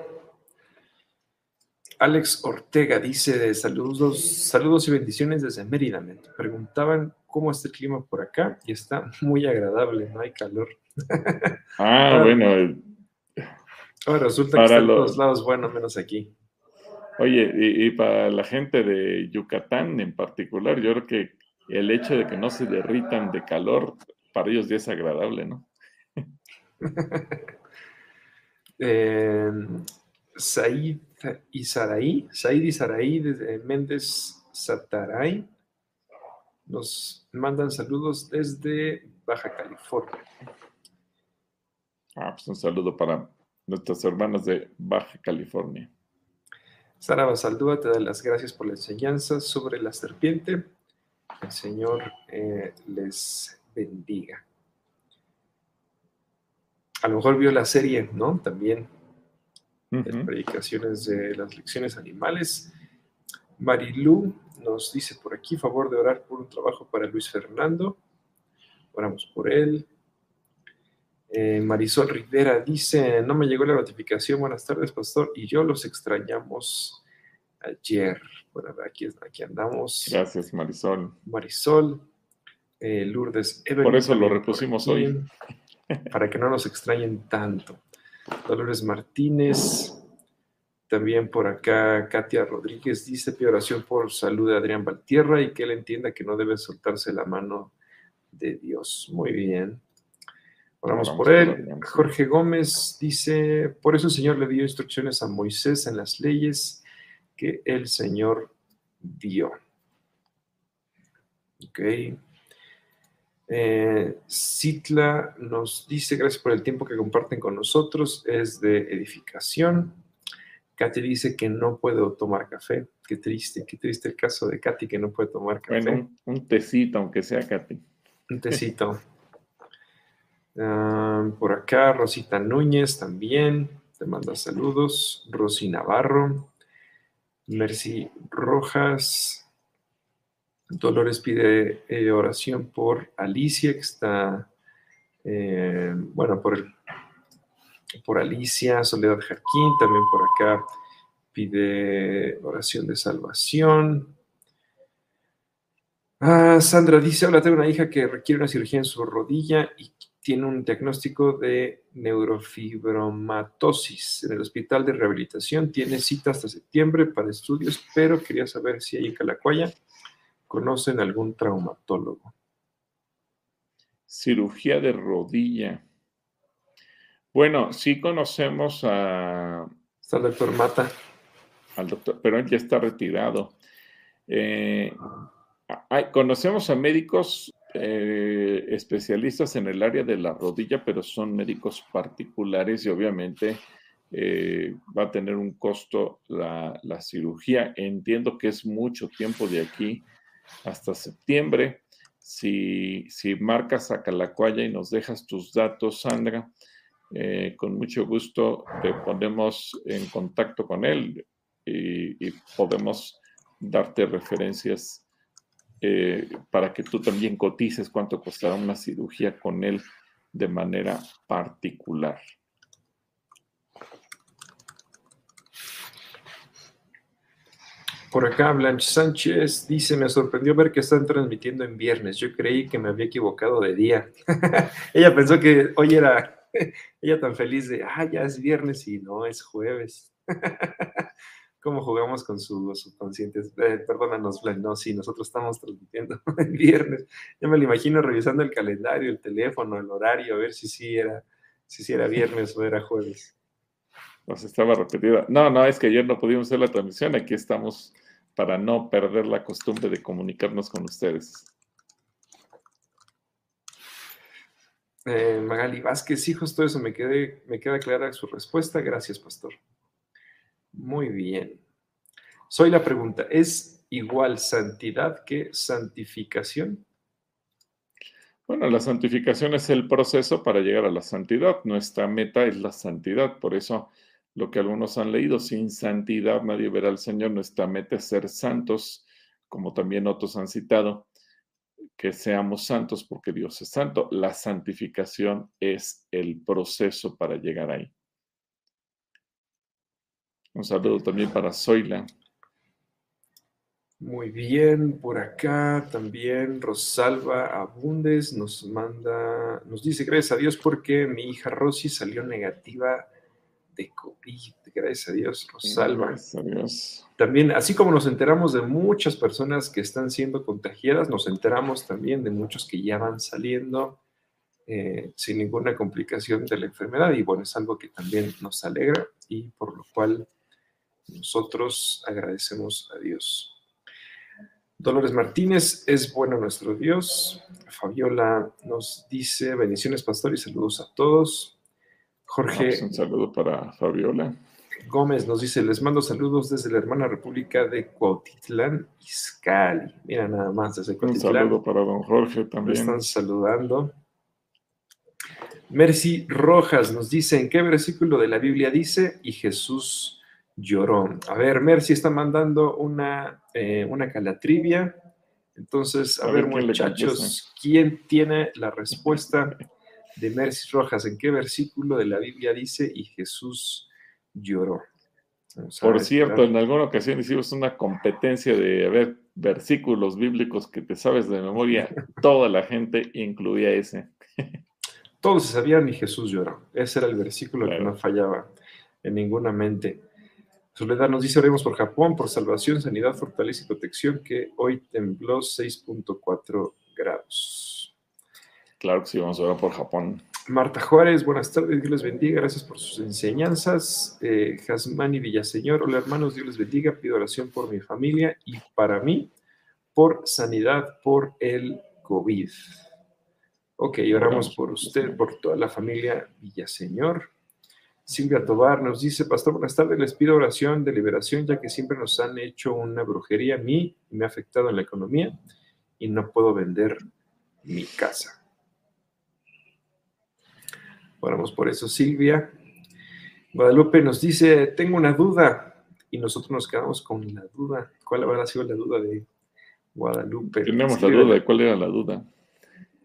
Alex Ortega dice saludos, saludos y bendiciones desde Mérida. Me preguntaban cómo está el clima por acá y está muy agradable, no hay calor. [laughs] Ah, bueno. Ahora resulta que está en todos lados, bueno, menos aquí. Oye, y, para la gente de Yucatán en particular, yo creo que el hecho de que no se derritan de calor, para ellos ya es agradable, ¿no? [laughs] eh, Said y Saraí, Said y Saraí desde Méndez Sataray, nos mandan saludos desde Baja California. Ah, pues un saludo para nuestras hermanas de Baja California. Sara Basaldúa te da las gracias por la enseñanza sobre la serpiente. El Señor eh, les bendiga. A lo mejor vio la serie, ¿no? También en predicaciones de las lecciones animales. Marilú nos dice por aquí, favor de orar por un trabajo para Luis Fernando. Oramos por él. Eh, Marisol Rivera dice, no me llegó la notificación, buenas tardes, pastor, y yo los extrañamos ayer. Bueno, aquí, aquí andamos. Gracias, Marisol. Marisol, eh, Lourdes Por eso lo repusimos hoy. Para que no nos extrañen tanto. Dolores Martínez. También por acá Katia Rodríguez dice, pide oración por salud de Adrián Valtierra y que él entienda que no debe soltarse la mano de Dios. Muy bien. Oramos por él. Jorge Gómez dice, por eso el Señor le dio instrucciones a Moisés en las leyes que el Señor dio. Ok. Eh, Citla nos dice, gracias por el tiempo que comparten con nosotros, es de edificación. Katy dice que no puedo tomar café. Qué triste, qué triste el caso de Katy que no puede tomar café. Bueno, un tecito, aunque sea Katy. Un tecito. [laughs] Ah, por acá, Rosita Núñez también, te manda saludos. Rosy Navarro, Mercy Rojas. Dolores pide eh, oración por Alicia, que está, eh, bueno, por, por Alicia, Soledad Jarquín, también por acá pide oración de salvación. Ah, Sandra dice, hola, tengo una hija que requiere una cirugía en su rodilla y tiene un diagnóstico de neurofibromatosis en el hospital de rehabilitación. Tiene cita hasta septiembre para estudios, pero quería saber si ahí en Calacuaya conocen algún traumatólogo. Cirugía de rodilla. Bueno, sí conocemos a... Está el doctor Mata. Al doctor, pero él ya está retirado. Eh, conocemos a médicos eh, especialistas en el área de la rodilla, pero son médicos particulares y obviamente eh, va a tener un costo la, cirugía. Entiendo que es mucho tiempo de aquí hasta septiembre. Si, si marcas a Calacuaya y nos dejas tus datos, Sandra, eh, con mucho gusto te ponemos en contacto con él y, podemos darte referencias eh, para que tú también cotices cuánto costará una cirugía con él de manera particular. Por acá, Blanche Sánchez dice, me sorprendió ver que están transmitiendo en viernes. Yo creí que me había equivocado de día. [laughs] ella pensó que hoy era, [laughs] ella tan feliz de, ah, ya es viernes y no, es jueves. [laughs] cómo jugamos con su subconscientes. Eh, perdónanos, Blanc, no, sí, nosotros estamos transmitiendo el viernes. Yo me lo imagino revisando el calendario, el teléfono, el horario, a ver si sí era, si era viernes o era jueves. Nos estaba repetida. No, no, es que ayer no pudimos hacer la transmisión. Aquí estamos para no perder la costumbre de comunicarnos con ustedes. Eh, Magali Vázquez, sí, justo eso me, quedé, me queda clara su respuesta. Gracias, pastor. Muy bien. Soy la pregunta, ¿es igual santidad que santificación? Bueno, la santificación es el proceso para llegar a la santidad. Nuestra meta es la santidad. Por eso lo que algunos han leído, sin santidad nadie verá al Señor. Nuestra meta es ser santos, como también otros han citado, que seamos santos porque Dios es santo. La santificación es el proceso para llegar ahí. Un saludo también para Zoila. Muy bien, por acá también Rosalba Abundes nos manda, nos dice gracias a Dios porque mi hija Rosy salió negativa de COVID. Gracias a Dios, Rosalba. Gracias a Dios. También, así como nos enteramos de muchas personas que están siendo contagiadas, nos enteramos también de muchos que ya van saliendo eh, sin ninguna complicación de la enfermedad. Y bueno, es algo que también nos alegra y por lo cual nosotros agradecemos a Dios. Dolores Martínez, es bueno nuestro Dios. Fabiola nos dice bendiciones, pastor, y saludos a todos. Jorge. Pues un saludo para Fabiola. Gómez nos dice, les mando saludos desde la hermana República de Cuautitlán, Izcalli. Mira nada más desde Cuautitlán. Un saludo para don Jorge también. están saludando. Mercy Rojas nos dice, ¿en qué versículo de la Biblia dice? Y Jesús lloró. A ver, Mercy está mandando una, eh, una calatrivia. Entonces, a, ver, muchachos, ¿quién tiene la respuesta [laughs] de Mercy Rojas? ¿En qué versículo de la Biblia dice y Jesús lloró? Por cierto, en alguna ocasión hicimos una competencia de ver versículos bíblicos que te sabes de memoria. [laughs] Toda la gente incluía ese. Todos sabían y Jesús lloró. Ese era el versículo que no fallaba en ninguna mente. Soledad nos dice, oremos por Japón, por salvación, sanidad, fortaleza y protección, que hoy tembló 6.4 grados. Claro que sí, vamos a orar por Japón. Marta Juárez, buenas tardes, Dios les bendiga, gracias por sus enseñanzas. Eh, Jasmani Villaseñor, hola hermanos, Dios les bendiga, pido oración por mi familia y para mí, por sanidad por el COVID. Ok, oramos por usted, por toda la familia Villaseñor. Silvia Tobar nos dice, Pastor, buenas tardes, les pido oración de liberación, ya que siempre nos han hecho una brujería a mí y me ha afectado en la economía y no puedo vender mi casa. Oramos por eso, Silvia. Guadalupe nos dice, tengo una duda y nosotros nos quedamos con la duda. ¿Cuál habrá sido la duda de Guadalupe? Tenemos la duda de cuál era la duda.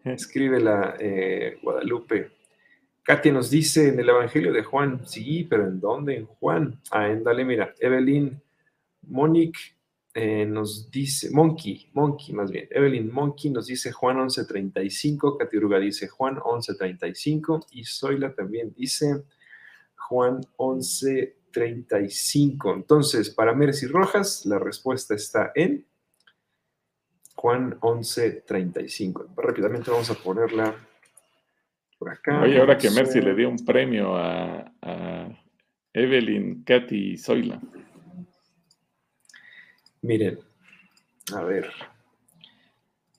Escríbela, eh, Guadalupe. Katia nos dice en el Evangelio de Juan, sí, pero ¿en dónde? En Juan. Ah, en dale, mira, Evelyn Monique eh, nos dice, Monkey, Monkey más bien, Evelyn Monkey nos dice Juan 11.35, Katy Uruga dice Juan 11.35 y Zoila también dice Juan 11.35. Entonces, para Mercy Rojas, la respuesta está en Juan 11.35. Rápidamente vamos a ponerla por acá. Oye, ahora que Mercy le dio un premio a, Evelyn, Katy y Zoila. Miren, a ver.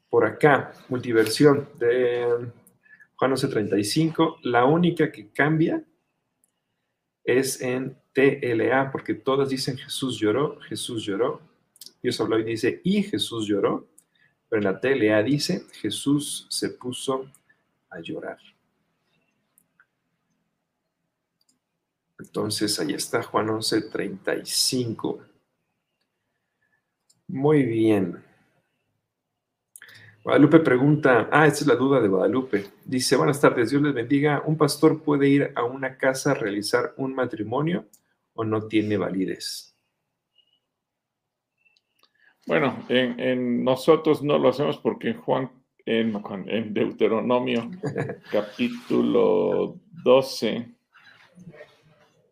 Por acá, multiversión de Juan 11.35. La única que cambia es en TLA, porque todas dicen Jesús lloró, Jesús lloró. Dios habló y dice, y Jesús lloró. Pero en la TLA dice, Jesús se puso a llorar. Entonces ahí está Juan 11:35. Muy bien. Guadalupe pregunta, ah, esta es la duda de Guadalupe. Dice, buenas tardes, Dios les bendiga. ¿Un pastor puede ir a una casa a realizar un matrimonio o no tiene validez? Bueno, en, nosotros no lo hacemos porque en Juan, en, en Deuteronomio, [laughs] capítulo 12,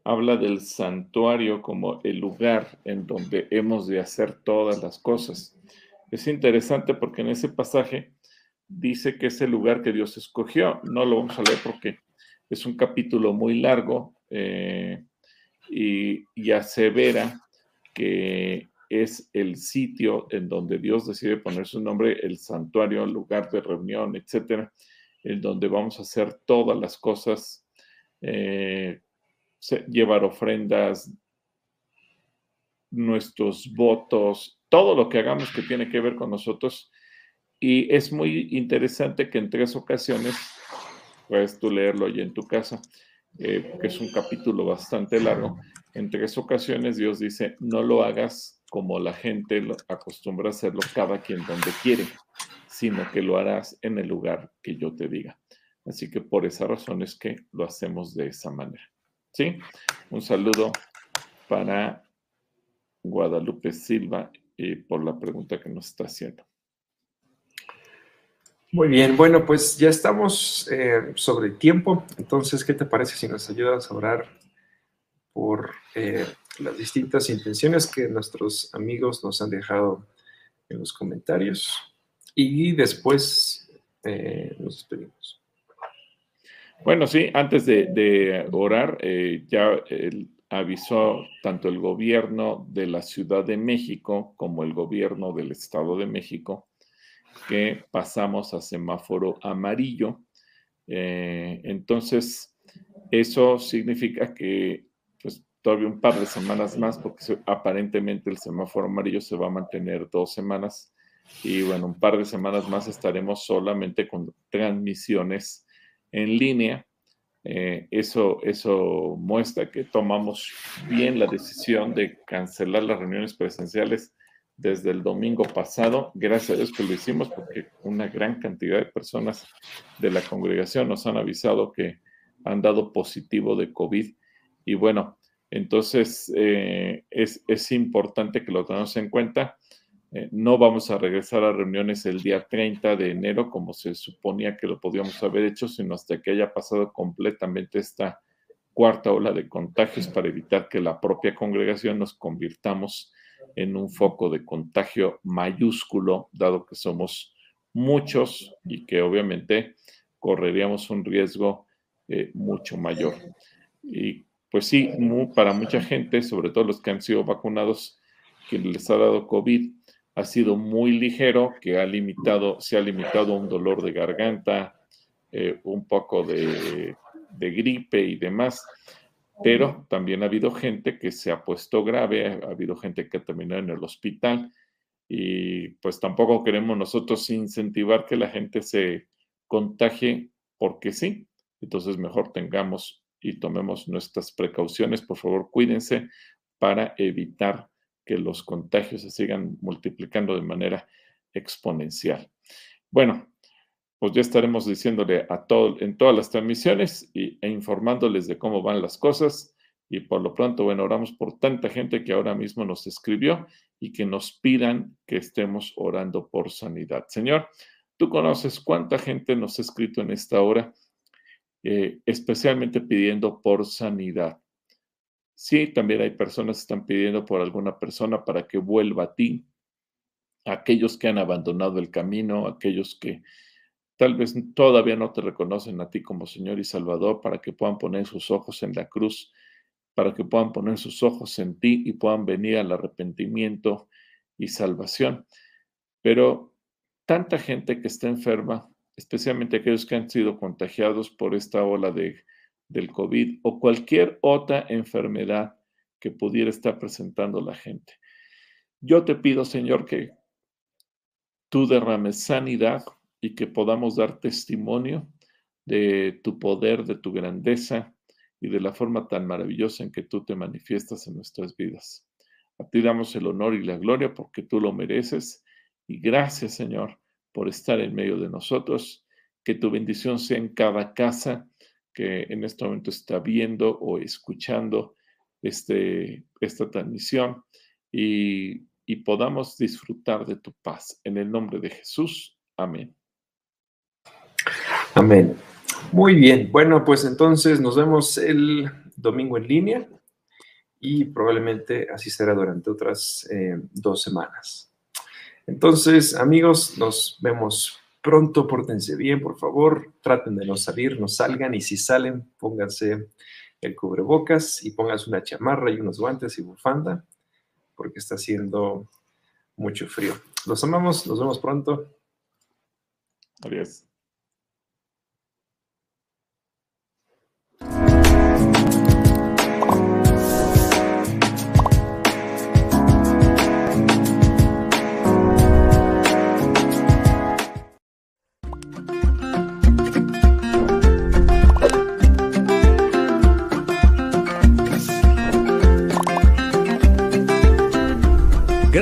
habla del santuario como el lugar en donde hemos de hacer todas las cosas. Es interesante porque en ese pasaje dice que es el lugar que Dios escogió. No lo vamos a leer porque es un capítulo muy largo eh, y, y asevera que es el sitio en donde Dios decide poner su nombre, el santuario, el lugar de reunión, etcétera, en donde vamos a hacer todas las cosas eh, llevar ofrendas, nuestros votos, todo lo que hagamos que tiene que ver con nosotros. Y es muy interesante que en tres ocasiones, puedes tú leerlo ahí en tu casa, eh, es un capítulo bastante largo, en tres ocasiones Dios dice, no lo hagas como la gente acostumbra hacerlo cada quien donde quiere, sino que lo harás en el lugar que yo te diga. Así que por esa razón es que lo hacemos de esa manera. ¿Sí? Un saludo para Guadalupe Silva y por la pregunta que nos está haciendo. Muy bien, bueno, pues ya estamos eh, sobre tiempo. Entonces, ¿qué te parece si nos ayudas a orar por eh, las distintas intenciones que nuestros amigos nos han dejado en los comentarios? Y después eh, nos despedimos. Bueno, sí, antes de, orar, eh, ya avisó tanto el gobierno de la Ciudad de México como el gobierno del Estado de México que pasamos a semáforo amarillo. Eh, entonces, eso significa que pues, todavía un par de semanas más, porque aparentemente el semáforo amarillo se va a mantener dos semanas. Y bueno, un par de semanas más estaremos solamente con transmisiones en línea. Eh, eso, eso muestra que tomamos bien la decisión de cancelar las reuniones presenciales desde el domingo pasado. Gracias a Dios que lo hicimos porque una gran cantidad de personas de la congregación nos han avisado que han dado positivo de COVID. Y bueno, entonces eh, es, es importante que lo tengamos en cuenta. Eh, no vamos a regresar a reuniones el día 30 de enero como se suponía que lo podíamos haber hecho, sino hasta que haya pasado completamente esta cuarta ola de contagios para evitar que la propia congregación nos convirtamos en un foco de contagio mayúsculo, dado que somos muchos y que obviamente correríamos un riesgo eh, mucho mayor. Y pues sí, para mucha gente, sobre todo los que han sido vacunados, que les ha dado COVID, ha sido muy ligero, que ha limitado, se ha limitado a un dolor de garganta, eh, un poco de, de, gripe y demás. Pero también ha habido gente que se ha puesto grave, ha habido gente que ha terminado en el hospital y pues tampoco queremos nosotros incentivar que la gente se contagie porque sí. Entonces mejor tengamos y tomemos nuestras precauciones. Por favor, cuídense para evitar que los contagios se sigan multiplicando de manera exponencial. Bueno, pues ya estaremos diciéndole a todo, en todas las transmisiones e informándoles de cómo van las cosas. Y por lo pronto, bueno, oramos por tanta gente que ahora mismo nos escribió y que nos pidan que estemos orando por sanidad. Señor, tú conoces cuánta gente nos ha escrito en esta hora eh, especialmente pidiendo por sanidad. Sí, también hay personas que están pidiendo por alguna persona para que vuelva a ti, aquellos que han abandonado el camino, aquellos que tal vez todavía no te reconocen a ti como Señor y Salvador, para que puedan poner sus ojos en la cruz, para que puedan poner sus ojos en ti y puedan venir al arrepentimiento y salvación. Pero tanta gente que está enferma, especialmente aquellos que han sido contagiados por esta ola de, del COVID o cualquier otra enfermedad que pudiera estar presentando la gente. Yo te pido, Señor, que tú derrames sanidad y que podamos dar testimonio de tu poder, de tu grandeza y de la forma tan maravillosa en que tú te manifiestas en nuestras vidas. A ti damos el honor y la gloria porque tú lo mereces. Y gracias, Señor, por estar en medio de nosotros. Que tu bendición sea en cada casa que en este momento está viendo o escuchando este, esta transmisión y, podamos disfrutar de tu paz. En el nombre de Jesús. Amén. Amén. Muy bien. Bueno, pues entonces nos vemos el domingo en línea y probablemente así será durante otras eh, dos semanas. Entonces, amigos, nos vemos pronto, pórtense bien, por favor, traten de no salir, no salgan y si salen, pónganse el cubrebocas y pónganse una chamarra y unos guantes y bufanda, porque está haciendo mucho frío. Los amamos, nos vemos pronto. Adiós.